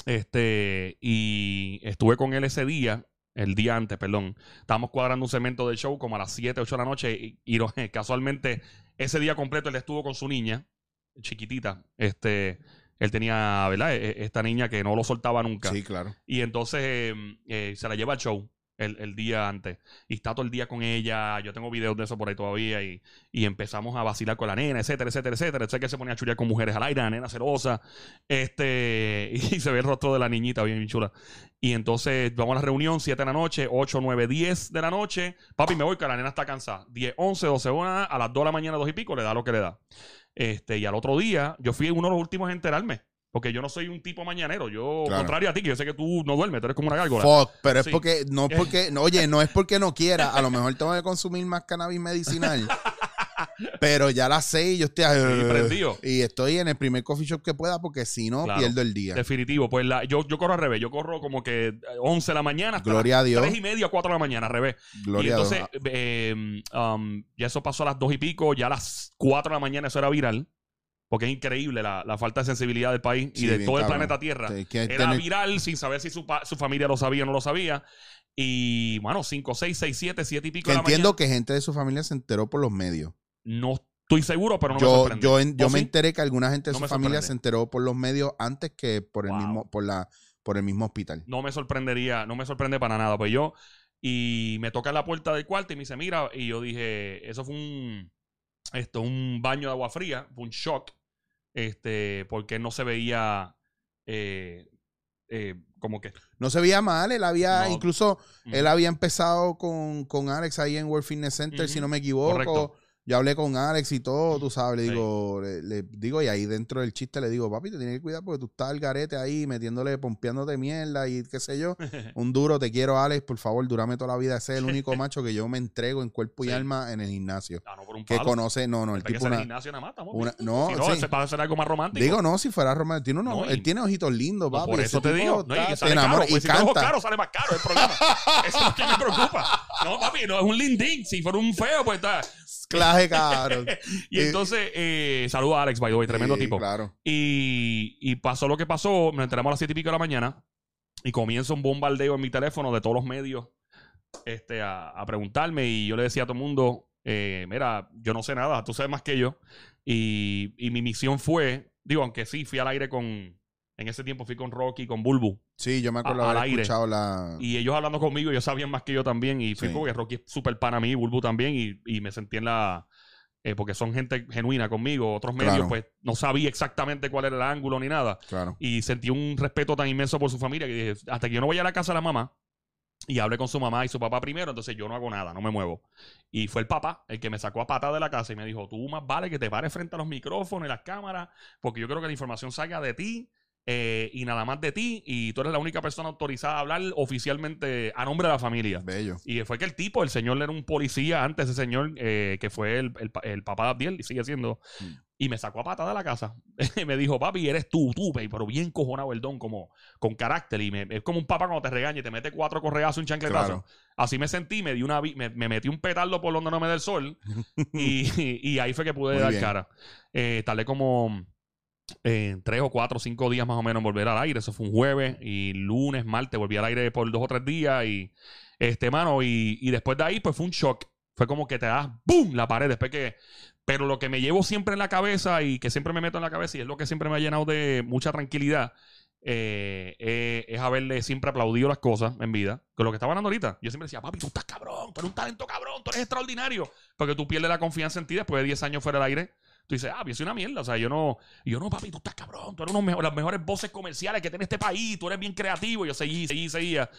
Este, y estuve con él ese día, el día antes, perdón. Estábamos cuadrando un segmento del show como a las 7, 8 de la noche. Y, y casualmente, ese día completo él estuvo con su niña, chiquitita. Este, él tenía, ¿verdad? E- e- Esta niña que no lo soltaba nunca. Sí, claro. Y entonces eh, eh, se la lleva al show el, el día antes. Y está todo el día con ella. Yo tengo videos de eso por ahí todavía. Y, y empezamos a vacilar con la nena, etcétera, etcétera, etcétera. Sé que se ponía a chulear con mujeres al aire, la nena celosa. Este, y se ve el rostro de la niñita bien, chula. Y entonces vamos a la reunión, 7 de la noche, 8, 9, 10 de la noche. Papi, me voy, que la nena está cansada. 10, 11, 12 horas, a las 2 de la mañana, 2 y pico, le da lo que le da. Este, y al otro día, yo fui uno de los últimos a enterarme. Porque yo no soy un tipo mañanero. Yo, Claro. contrario a ti, que yo sé que tú no duermes, tú eres como una gárgola. Fuck, pero es Sí. porque, no es porque, no, oye, no es porque no quiera, a lo mejor tengo que consumir más cannabis medicinal, pero ya a las seis yo estoy Sí, prendido. y estoy en el primer coffee shop que pueda porque si no Claro. pierdo el día. Definitivo. Pues la, yo, yo corro al revés. Yo corro como que eh, 11 de la mañana hasta Gloria a Dios. 3 y media, 4 de la mañana, al revés. Gloria y a Dios. entonces, eh, um, ya eso pasó a las 2 y pico, ya a las 4 de la mañana eso era viral. Porque es increíble la, la falta de sensibilidad del país y de bien todo el cabrón. planeta Tierra. Sí, que Era tener- viral sin saber si su, su familia lo sabía o no lo sabía. Y bueno, 5, 6, 6, 7, 7 y pico que de la entiendo mañana. que gente de su familia se enteró por los medios. No estoy seguro, pero no me yo sorprende. yo, en- yo ¿O me sí? enteré que alguna gente de No su me familia se enteró por los medios antes que por el Wow. mismo por la por el mismo hospital. no me sorprendería, no me sorprende para nada. Pues yo, y me toca la puerta del cuarto y me dice, mira, y yo dije, eso fue un, esto, un baño de agua fría, fue un shock, este, porque no se veía, eh, eh, como que... No se veía mal, él había No. incluso él había empezado con, con Alex ahí en World Fitness Center, si no me equivoco. Correcto. Yo hablé con Alex y todo, tú sabes, le Sí. digo, le, le digo, y ahí dentro del chiste le digo, papi, te tienes que cuidar porque tú estás al garete ahí metiéndole, pompeándote mierda y qué sé yo. Un duro, te quiero, Alex, por favor, durame toda la vida. Ese es el único macho que yo me entrego en cuerpo y Sí. alma en el gimnasio. Ah, no, por un Que palo. conoce, no, no, el tipo una, gimnasio nada más, estamos una- bien. no, Si no, sí. ese va a ser algo más romántico. Digo, no, si fuera romántico, tiene, unos- No, y- él tiene ojitos lindos, papi. por eso te digo. No, y está- que sale enamora caro. y si canta. caros, sale más caro. El problema. Eso es lo que me preocupa. No, papi, no es un lindín. Si fuera un feo, pues está. Claje, cabrón. Y entonces, eh, saludo a Alex, by the way, tremendo Sí, tipo. Claro. Y, y pasó lo que pasó, nos enteramos a las siete y pico de la mañana y comienza un bombardeo en mi teléfono de todos los medios este, a, a preguntarme y yo le decía a todo el mundo, eh, mira, yo no sé nada, tú sabes más que yo. Y, y mi misión fue, digo, aunque sí, fui al aire con, en ese tiempo fui con Rocky, con Bulbu. Sí, yo me acuerdo A- haber aire. escuchado la. Y ellos hablando conmigo, ellos sabían más que yo también. Y fui Sí. porque Rocky es súper pana a mí, Bulbu también. Y, y me sentí en la. eh, porque son gente genuina conmigo. Otros medios, Claro. pues no sabía exactamente cuál era el ángulo ni nada. Claro. Y sentí un respeto tan inmenso por su familia que dije: hasta que yo no vaya a la casa de la mamá y hable con su mamá y su papá primero, entonces yo no hago nada, no me muevo. Y fue el papá el que me sacó a patada de la casa y me dijo: Tú más vale que te pares frente a los micrófonos y las cámaras, porque yo creo que la información salga de ti. Eh, y nada más de ti, y tú eres la única persona autorizada a hablar oficialmente a nombre de la familia. Bello. Y fue que el tipo, el señor era un policía antes, ese señor eh, que fue el, el pa- el papá de Abdiel y sigue siendo. Mm. Y me sacó a patada de la casa. me dijo, papi, eres tú, tú, pe", pero bien cojonado el don, como con carácter. Y me- es como un papá cuando te regaña y te mete cuatro correazos, un chancletazo. Claro. Así me sentí, me, di una, me, me metí un petardo por donde no me da el sol. y, y ahí fue que pude Muy dar bien. cara. Eh, tardé como eh, tres o cuatro o cinco días más o menos en volver al aire. Eso fue un jueves y lunes, martes volví al aire por dos o tres días y este mano y, y después de ahí pues fue un shock. Fue como que te das boom la pared después que pero lo que me llevo siempre en la cabeza y que siempre me meto en la cabeza y es lo que siempre me ha llenado de mucha tranquilidad eh, eh, es haberle siempre aplaudido las cosas en vida. Con lo que estaba hablando ahorita. Yo siempre decía, papi, tú estás cabrón, tú eres un talento cabrón, tú eres extraordinario. Porque tú pierdes la confianza en ti después de 10 años fuera del aire. Tú dices, ah, yo soy una mierda. O sea, yo no, yo no, papi, tú estás cabrón. Tú eres uno de las mejores voces comerciales que tiene este país. Tú eres bien creativo. Yo seguí, seguí, seguía.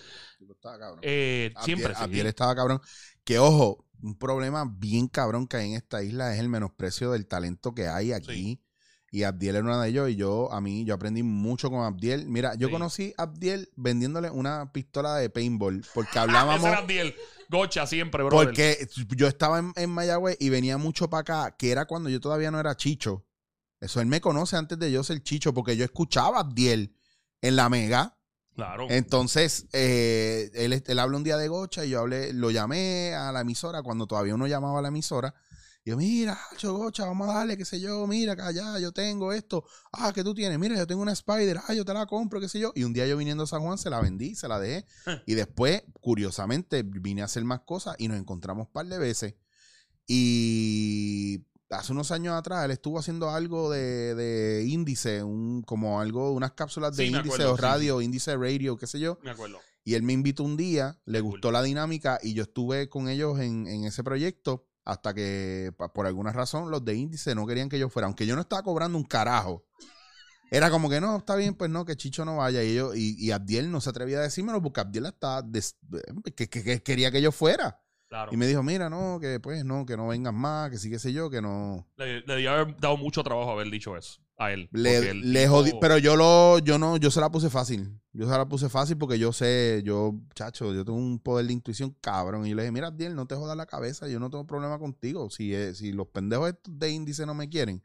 Estaba cabrón. Eh, siempre. Abdiel, sí. Abdiel estaba cabrón. Que ojo, un problema bien cabrón que hay en esta isla es el menosprecio del talento que hay aquí. Y Abdiel era uno de ellos. Y yo, a mí, yo aprendí mucho con Abdiel. Mira, yo Sí. conocí a Abdiel vendiéndole una pistola de paintball. Porque Ese hablábamos. era Abdiel. Gocha siempre, bro. porque yo estaba en, en Mayagüez y venía mucho para acá, que era cuando yo todavía no era chicho. Eso él me conoce antes de yo ser chicho, porque yo escuchaba a Abdiel en la mega. Claro. Entonces, eh, él, él habla un día de Gocha y yo hablé, lo llamé a la emisora cuando todavía uno llamaba a la emisora. Y yo, mira, Hacho, Gocha, vamos a darle, qué sé yo, mira, que allá yo tengo esto. Ah, que tú tienes, mira, yo tengo una Spider, ah, yo te la compro, qué sé yo. Y un día yo viniendo a San Juan se la vendí, se la dejé. y después, curiosamente, vine a hacer más cosas y nos encontramos un par de veces. Y hace unos años atrás él estuvo haciendo algo de, de índice, un, como algo, unas cápsulas de Sí, índice acuerdo, o sí, radio, índice radio, qué sé yo. Me acuerdo. Y él me invitó un día, le cool. gustó la dinámica y yo estuve con ellos en, en ese proyecto hasta que, por alguna razón, los de índice no querían que yo fuera, aunque yo no estaba cobrando un carajo. Era como que no, está bien, pues no, que Chicho no vaya. Y, yo, y, y Abdiel no se atrevía a decírmelo porque Abdiel estaba des- que, que- que quería que yo fuera. Claro. Y me dijo, mira, no, que pues no, que no vengas más, que sí, que sé yo, que no. Le, le haber dado mucho trabajo haber dicho eso. A él. Le, le tipo- jodí- pero yo lo, yo no, yo se la puse fácil. Yo se la puse fácil porque yo sé, yo, chacho, yo tengo un poder de intuición cabrón. Y yo le dije, mira, Diel, no te jodas la cabeza, yo no tengo problema contigo. Si, eh, si los pendejos estos de índice no me quieren,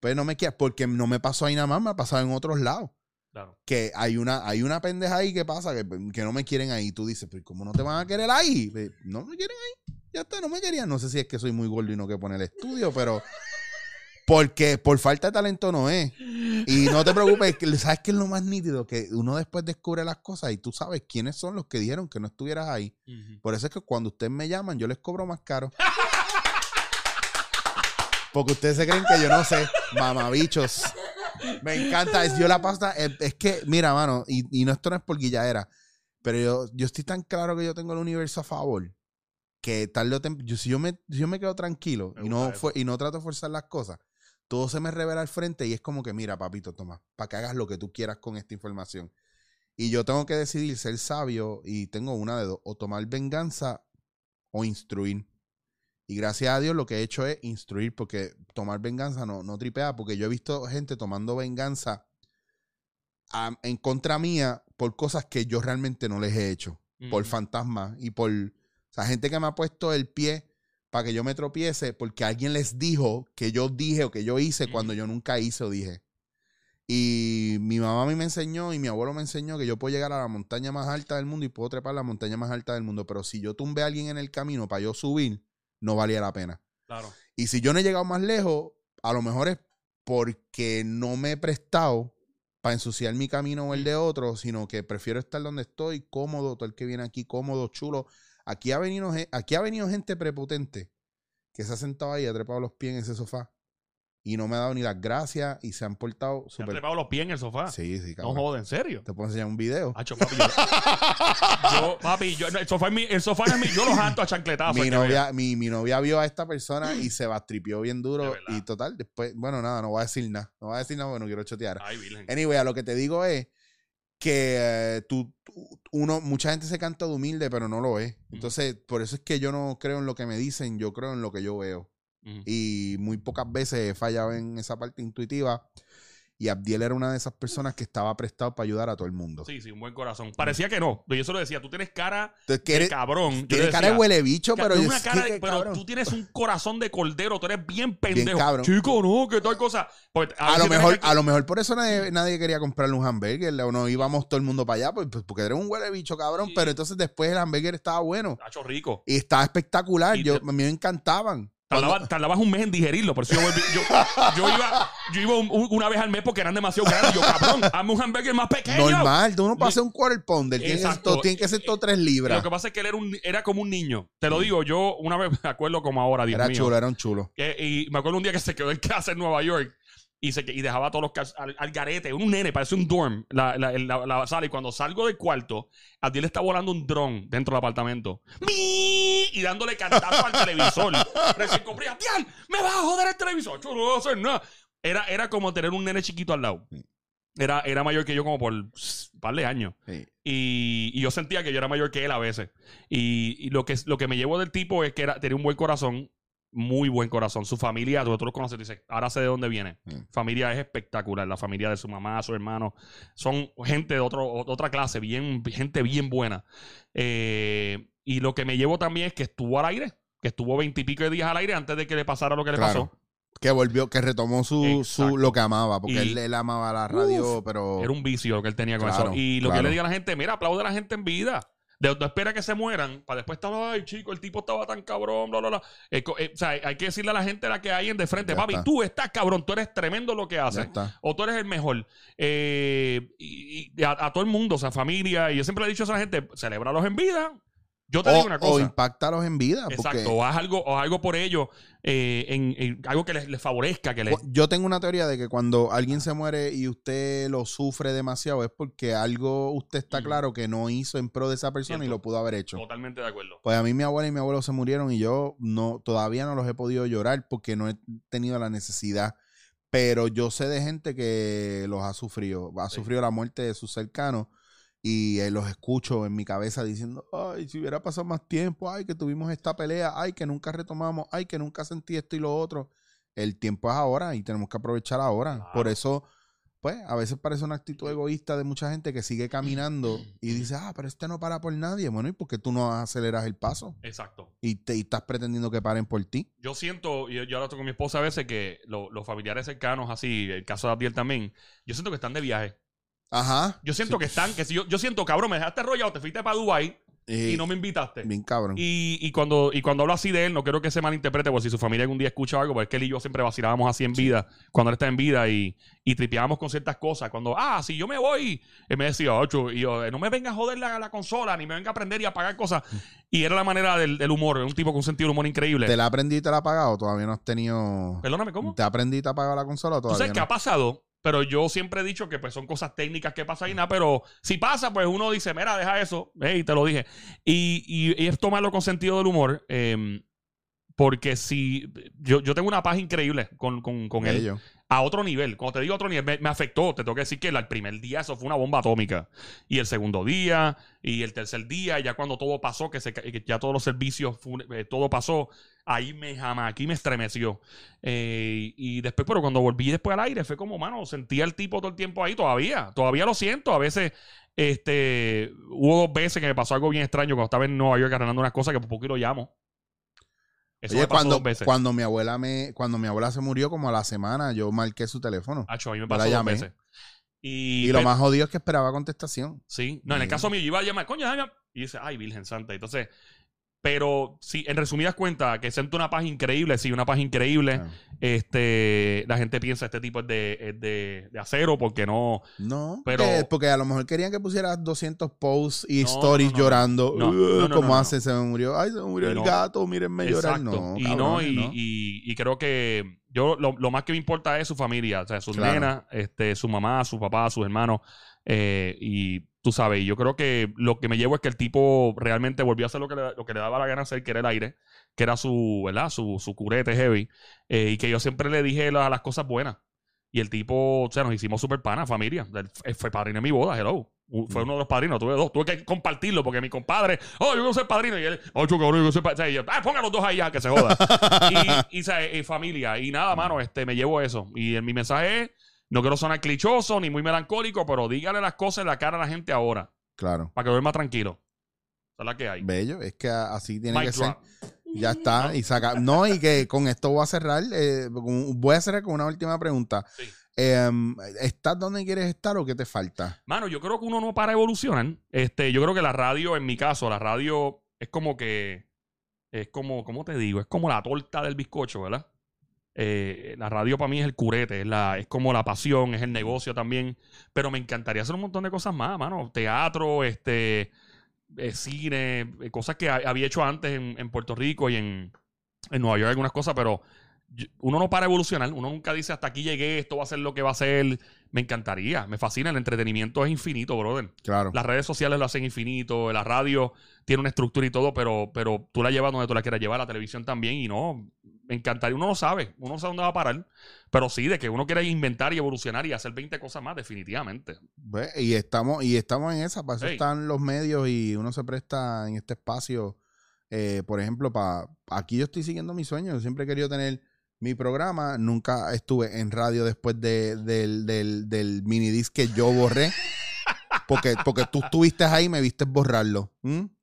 pues no me quieren, porque no me pasó ahí nada más, me ha pasado en otros lados. Claro. Que hay una, hay una pendeja ahí que pasa, que, que no me quieren ahí. Tú dices, pero ¿cómo no te van a querer ahí? Pues, No me quieren ahí. Ya está, no me querían. No sé si es que soy muy gordo y no que poner el estudio, pero. Porque por falta de talento no es. Y no te preocupes, que ¿sabes qué es lo más nítido? Que uno después descubre las cosas y tú sabes quiénes son los que dijeron que no estuvieras ahí. Por eso es que cuando ustedes me llaman, yo les cobro más caro. Porque ustedes se creen que yo no sé, mamabichos. Me encanta. Es, yo la pasta. Es, es que, mira, mano, y, y no esto no es por guilladera, pero yo, yo estoy tan claro que yo tengo el universo a favor que tarde o temprano, yo, si yo me, si yo me quedo tranquilo Me y no, fue, y no trato de forzar las cosas, todo se me revela al frente y es como que, mira, papito, toma, para que hagas lo que tú quieras con esta información. Y yo tengo que decidir ser sabio y tengo una de dos, o tomar venganza o instruir. Y gracias a Dios lo que he hecho es instruir, porque tomar venganza no, no tripea, porque yo he visto gente tomando venganza a- en contra mía por cosas que yo realmente no les he hecho, por fantasmas y por, o sea, gente que me ha puesto el pie para que yo me tropiece porque alguien les dijo que yo dije o que yo hice cuando yo nunca hice o dije. Y mi mamá a mí me enseñó y mi abuelo me enseñó que yo puedo llegar a la montaña más alta del mundo y puedo trepar la montaña más alta del mundo, pero si yo tumbé a alguien en el camino para yo subir, no valía la pena. Claro. Y si yo no he llegado más lejos, a lo mejor es porque no me he prestado para ensuciar mi camino o el de otro, sino que prefiero estar donde estoy, cómodo, todo el que viene aquí, cómodo, chulo. Aquí ha venido, aquí ha venido gente prepotente que se ha sentado ahí, ha trepado los pies en ese sofá y no me ha dado ni las gracias y se han portado Se han súper... trepado los pies en el sofá. Sí, sí, no cabrón. joder, ¿en serio? Te puedo enseñar un video. Hacho, papi, yo, yo, papi, yo, no, el sofá es mi, el sofá es mi, yo los janto a chancletazos. mi novia, mi, mi novia vio a esta persona y se bastripió bien duro. Y total, después, bueno, nada, no voy a decir nada. No voy a decir nada porque no quiero chotear. Ay, virgen. Anyway, a lo que te digo es que eh, tú, uno, mucha gente se canta de humilde, pero no lo es. Entonces, por eso es que yo no creo en lo que me dicen, yo creo en lo que yo veo. Y muy pocas veces he fallado en esa parte intuitiva. Y Abdiel era una de esas personas que estaba prestado para ayudar a todo el mundo. Sí, sí, un buen corazón. Parecía que no. Yo se lo decía, tú tienes cara Entonces, de eres- cabrón. Tienes cara de huele bicho, pero una cara de- pero cabrón. tú tienes un corazón de cordero, tú eres bien pendejo. cabrón. Chico, no, que tal cosa. Porque A lo, mejor, a lo mejor por eso nadie, nadie quería comprarle un hamburger o no íbamos todo el mundo para allá, pues, pues, porque eres un huele bicho, cabrón. Sí. Pero entonces después el hamburger estaba bueno Hacho rico. y estaba espectacular. Y Yo, te- a mí me encantaban. Tardaba- tardabas un mes en digerirlo, por eso yo, volví- yo, yo iba, yo iba un- un- una vez al mes porque eran demasiado grandes. Yo, cabrón, hazme un hamburger más pequeño. normal, tú no pasas un quarter pounder, Exacto. tiene que ser todo tres libras. Lo que pasa es que él era, un, era como un niño. Te lo digo, yo una vez me acuerdo como ahora, Dios Era mío. chulo, era un chulo. Eh, y me acuerdo un día que se quedó en casa en Nueva York y, se, y dejaba todos los al, al garete. Un nene, parece un dorm, la, la, la- la sala. Y cuando salgo del cuarto, a ti le está volando un dron dentro del apartamento. ¡Mi! Y dándole cantazo al televisor. Recién compré, ¡Tial! ¡Me vas a joder el televisor! Yo no voy a hacer nada. Era, era como tener un nene chiquito al lado. Era, era mayor que yo como por un par de años. Sí. Y, y yo sentía que yo era mayor que él a veces. Y, y lo, que, lo que me llevó del tipo es que era, tenía un buen corazón, muy buen corazón. Su familia, tú, tú lo conoces, dices, ahora sé de dónde viene. Mm. Familia es espectacular. La familia de su mamá, su hermano, son gente de otro, otra clase, bien, gente bien buena. Eh, y lo que me llevo también es que estuvo al aire, que estuvo veintipico de días al aire antes de que le pasara lo que le pasó. Que volvió, que retomó su, su lo que amaba, porque él, él amaba la radio, pero Era un vicio lo que él tenía con Claro, eso. Y lo que yo le digo a la gente, mira, aplaude a la gente en vida. De, espera que se mueran para después estar, ay, chico, el tipo estaba tan cabrón, bla, bla, bla. Eh, eh, o sea, hay que decirle a la gente la que hay en de frente, Ya papi, está. tú estás cabrón, tú eres tremendo lo que haces. O tú eres el mejor. Eh, y, y a, a todo el mundo, o sea, familia. Y yo siempre le he dicho a esa gente, celébralos en vida. Yo te O, digo una o cosa. impactalos en vida, Exacto, porque o haz algo, o haz algo por ellos, eh, en, en algo que les, les favorezca, que les... yo tengo una teoría de que cuando alguien se muere y usted lo sufre demasiado es porque algo usted está Ujú. claro que no hizo en pro de esa persona y lo pudo haber hecho. Totalmente de acuerdo. Pues a mí mi abuela y mi abuelo se murieron y yo no todavía no los he podido llorar porque no he tenido la necesidad. Pero yo sé de gente que los ha sufrido, ha Sí. sufrido la muerte de sus cercanos y eh, los escucho en mi cabeza diciendo, ay, si hubiera pasado más tiempo, ay, que tuvimos esta pelea, ay, que nunca retomamos, ay, que nunca sentí esto y lo otro. el tiempo es ahora y tenemos que aprovechar ahora. Claro. Por eso, pues, a veces parece una actitud egoísta de mucha gente que sigue caminando y dice, ah, pero este no para por nadie. Bueno, ¿y por qué tú no aceleras el paso? Exacto. Y, te, y estás pretendiendo que paren por ti. Yo siento, y yo, yo hablo con mi esposa a veces, que lo- los familiares cercanos, así, el caso de Abdiel también, yo siento que están de viaje. Ajá. Yo siento que están, que si yo, yo siento, cabrón, me dejaste arrollado, te fuiste para Dubai y no me invitaste. Bien cabrón. Y, y cuando, y cuando hablo así de él, no quiero que se malinterprete, por si su familia algún día escucha algo, porque es que él y yo siempre vacilábamos así en vida, cuando él está en vida, y, y tripeábamos con ciertas cosas. Cuando, ah, si yo me voy, él me decía, ocho, y yo, no me venga a joder la, la consola, ni me venga a aprender y a pagar cosas. Y era la manera del, del humor, un tipo con un sentido de humor increíble. ¿Te la aprendí y te la has pagado? ¿Todavía no has tenido... Perdóname, ¿cómo? ¿Te aprendí y te has pagado la consola o Tú todavía sabes qué no? ha pasado, pero yo siempre he dicho que pues son cosas técnicas que pasan y nada, pero si pasa, pues uno dice, mira, deja eso, y te lo dije. Y, y- y es tomarlo con sentido del humor, eh, porque si yo, yo tengo una paz increíble con, con, con él, a otro nivel. Cuando te digo otro nivel, me, me afectó. Te tengo que decir que el, primer día eso fue una bomba atómica. Y el segundo día, y el tercer día, ya cuando todo pasó, que, se, que ya todos los servicios, eh, todo pasó, ahí me jamás, aquí me estremeció. Eh, y después, pero cuando volví después al aire, fue como, mano, sentía el tipo todo el tiempo ahí, todavía, todavía lo siento. A veces, este, hubo dos veces que me pasó algo bien extraño cuando estaba en Nueva York arreglando unas cosas que por lo llamo. Eso Oye, me pasó cuando, dos veces. cuando mi abuela me, cuando mi abuela se murió como a la semana, yo marqué su teléfono. Acho, a mí me la pasó dos veces. Y, y lo más jodido es que esperaba contestación. Sí, no, en el caso mío, yo iba a llamar, coño, dame- Y dice, ay, Virgen Santa. Entonces, pero sí, en resumidas cuentas, que siento una paz increíble, sí, una paz increíble. Ah. Este, la gente piensa este tipo es de, es de, de acero porque no. No, Pero- porque, porque a lo mejor querían que pusieras 200 posts y No, stories no, no, llorando. No, "Uh, no, no, ¿Cómo no, no. hace? Se me murió. Ay, se me murió el gato. Mírenme llorar. No, y no, y, y- y creo que yo lo, lo más que me importa es su familia, o sea, sus Claro. nenas, este, su mamá, su papá, sus hermanos. eh, y tú sabes, y yo creo que lo que me llevo es que el tipo realmente volvió a hacer lo que le, lo que le daba la gana hacer, que era el aire, que era su, ¿verdad? Su, su curete heavy. eh, y que yo siempre le dije la- las cosas buenas. Y el tipo, o sea, nos hicimos súper pana, familia. Él fue padrino de mi boda, hello. Fue Mm. uno de los padrinos, tuve dos. Tuve que compartirlo porque mi compadre, oh, yo quiero ser padrino. Y él, oh, yo quiero ser padrino. Y yo, ah, pongan los dos ahí ya, que se joda. y, y. Y familia. Y nada, mano, este, me llevo eso. Y mi mensaje es, no quiero sonar clichoso ni muy melancólico, pero dígale las cosas en la cara a la gente ahora, Claro. para que duerma tranquilo. Esa es la que hay. Bello. Es que así tiene que ser. Ya está. Y saca. No, y que con esto voy a cerrar. eh, voy a cerrar con una última pregunta. Sí. Em, ¿Estás donde quieres estar o qué te falta? Mano, yo creo que uno no para evolucionar. Este, yo creo que la radio, en mi caso, la radio es como que. Es como, ¿cómo te digo? Es como la torta del bizcocho, ¿verdad? Eh, la radio para mí es el curete, es, la, es como la pasión, es el negocio también. Pero me encantaría hacer un montón de cosas más, mano. Teatro, este, eh, cine, eh, cosas que ha- había hecho antes en, en Puerto Rico y en, en Nueva York, algunas cosas, pero uno no para evolucionar. Uno nunca dice hasta aquí llegué, esto va a ser lo que va a ser. Me encantaría, me fascina. El entretenimiento es infinito, brother. Claro. Las redes sociales lo hacen infinito, la radio tiene una estructura y todo, pero, pero tú la llevas donde tú la quieras llevar, la televisión también, y no, me encantaría. Uno no sabe, uno no sabe dónde va a parar, pero sí, de que uno quiere inventar y evolucionar y hacer 20 cosas más, definitivamente. Ve, Y estamos, y estamos en esa, para eso están los medios y uno se presta en este espacio. eh, por ejemplo, para aquí yo estoy siguiendo mi sueño. Yo siempre he querido tener mi programa. Nunca estuve en radio después de- del, del, del minidisc que yo borré. Porque, porque tú estuviste ahí y me viste borrarlo.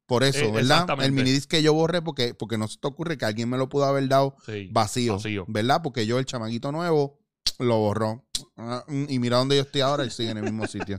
Por eso, Eh, ¿verdad? El minidisc que yo borré, porque, porque no se te ocurre que alguien me lo pudo haber dado Sí. vacío, Vacío. ¿verdad? Porque yo, el chamaquito nuevo, lo borró. Y mira dónde yo estoy ahora y sigue en el mismo sitio.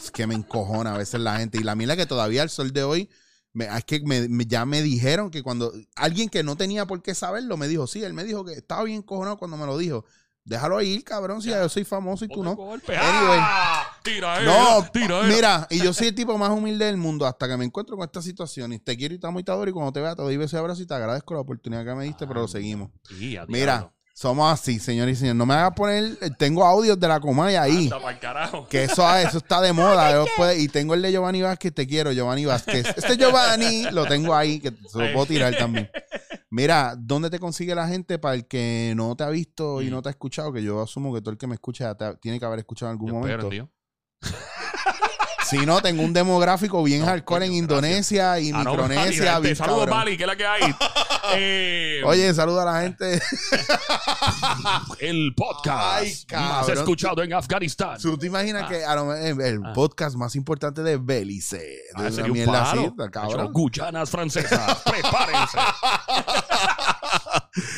Es que me encojona a veces la gente. Y la mira que todavía al sol de hoy, me- es que me- me- ya me dijeron que cuando alguien que no tenía por qué saberlo me dijo, sí, él me dijo que estaba bien encojonado cuando me lo dijo. Déjalo ir, cabrón, si Ya. yo soy famoso y tú no. golpe. Anyway. ¡Ah! Tira él, No, tira él. mira, y yo soy el tipo más humilde del mundo hasta que me encuentro con esta situación. Y te quiero y te amo y te adoro. Y cuando te vea, te doy besos y abrazos y te agradezco la oportunidad que me diste, pero lo seguimos. Sí, a Mira. Somos así, señor y señor. No me hagas poner, tengo audios de la Comay ahí. Anda pa'l carajo. Que eso, eso está de moda. y tengo el de Giovanni Vázquez, te quiero, Giovanni Vázquez. Este Giovanni lo tengo ahí, que se lo puedo tirar también. Mira, ¿dónde te consigue la gente para el que no te ha visto y Mm. no te ha escuchado? Que yo asumo que todo el que me escucha te ha- tiene que haber escuchado en algún Yo espero momento. en Dios. Si no, tengo un demográfico bien hardcore en coño, Indonesia y Ah, no, Micronesia. Bien Saludos. Bali, que es la que hay. Eh, Oye, saluda a la gente. el podcast Ay, más escuchado en Afganistán. ¿Tú te imaginas Ah. que lo el, el Ah. podcast más importante de Belice? Ah, de sería una un cabrón. Guyanas francesas, prepárense.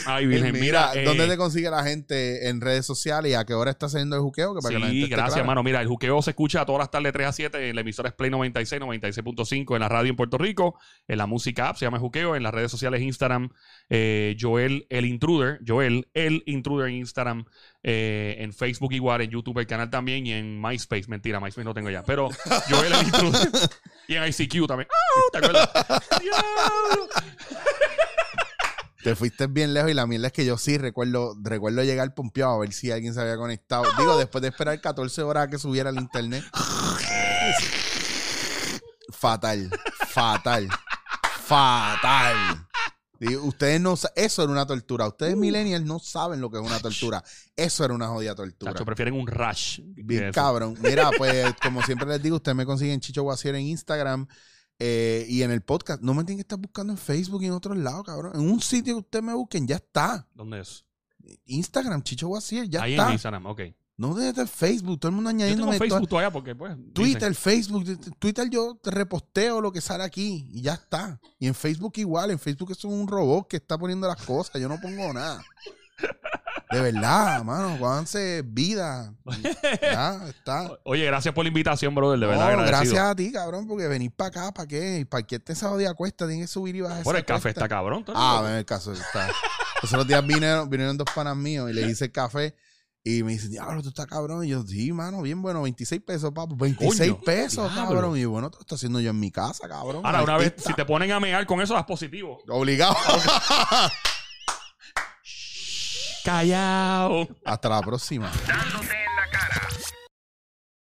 Ay, Virgen, Mira, mira. ¿dónde eh, te consigue la gente en redes sociales y a qué hora está saliendo el juqueo? Que para que la gente Sí, gracias, clara. mano. Mira, el juqueo se escucha todas las tardes 3 a 7 en la emisora es Play 96, 96.5 en la radio en Puerto Rico, en la música app se llama juqueo, en las redes sociales Instagram, eh, Joel el Intruder, Joel el Intruder en Instagram, eh, en Facebook igual, en YouTube el canal también y en MySpace, mentira, MySpace no tengo ya, pero Joel el Intruder y en ICQ también. ¡Ah! ¿Te acuerdas? Te fuiste bien lejos y la mierda es que yo sí recuerdo, recuerdo llegar pompeado a ver si alguien se había conectado. Digo, después de esperar 14 horas a que subiera al internet. Fatal, fatal, fatal. Y ustedes no eso era una tortura. Ustedes millennials no saben lo que es una tortura. Eso era una jodida tortura. Chacho, prefieren un rush. Bien cabrón. Mira, pues como siempre les digo, ustedes me consiguen Chicho Guasier en Instagram eh, y en el podcast. No me tienen que estar buscando en Facebook y en otros lados, cabrón. En un sitio que ustedes me busquen, ya está. ¿Dónde es? Instagram, Chicho Guasier, ya Ahí está. en Instagram, ok. No desde Facebook, todo el mundo añadiéndome Facebook to- todavía porque, pues. dicen- Twitter, Facebook, Twitter yo te reposteo lo que sale aquí y ya está. Y en Facebook igual, en Facebook es un robot que está poniendo las cosas, yo no pongo nada. De verdad, mano, cuánse vida. Ya está. Oye, gracias por la invitación, brother. De No, verdad, agradecido. gracias a ti, cabrón, porque venir para acá, ¿para qué? ¿Para qué te esa de cuesta? Tienes que subir y bajar Por el café cuesta. está cabrón. ¿tú Ah, no? ven el caso. Está. Los otros días vinieron, vinieron dos panas míos y le hice el café y me dicen, diablo, tú estás cabrón. Y yo, sí, mano, bien bueno, 26 pesos, papo. 26 Coño, pesos, diablo. cabrón. Y yo, bueno, te lo estoy haciendo yo en mi casa, cabrón. Ahora, una vez, si te ponen a mear con eso, das positivo. Obligado. Callao. Hasta la próxima.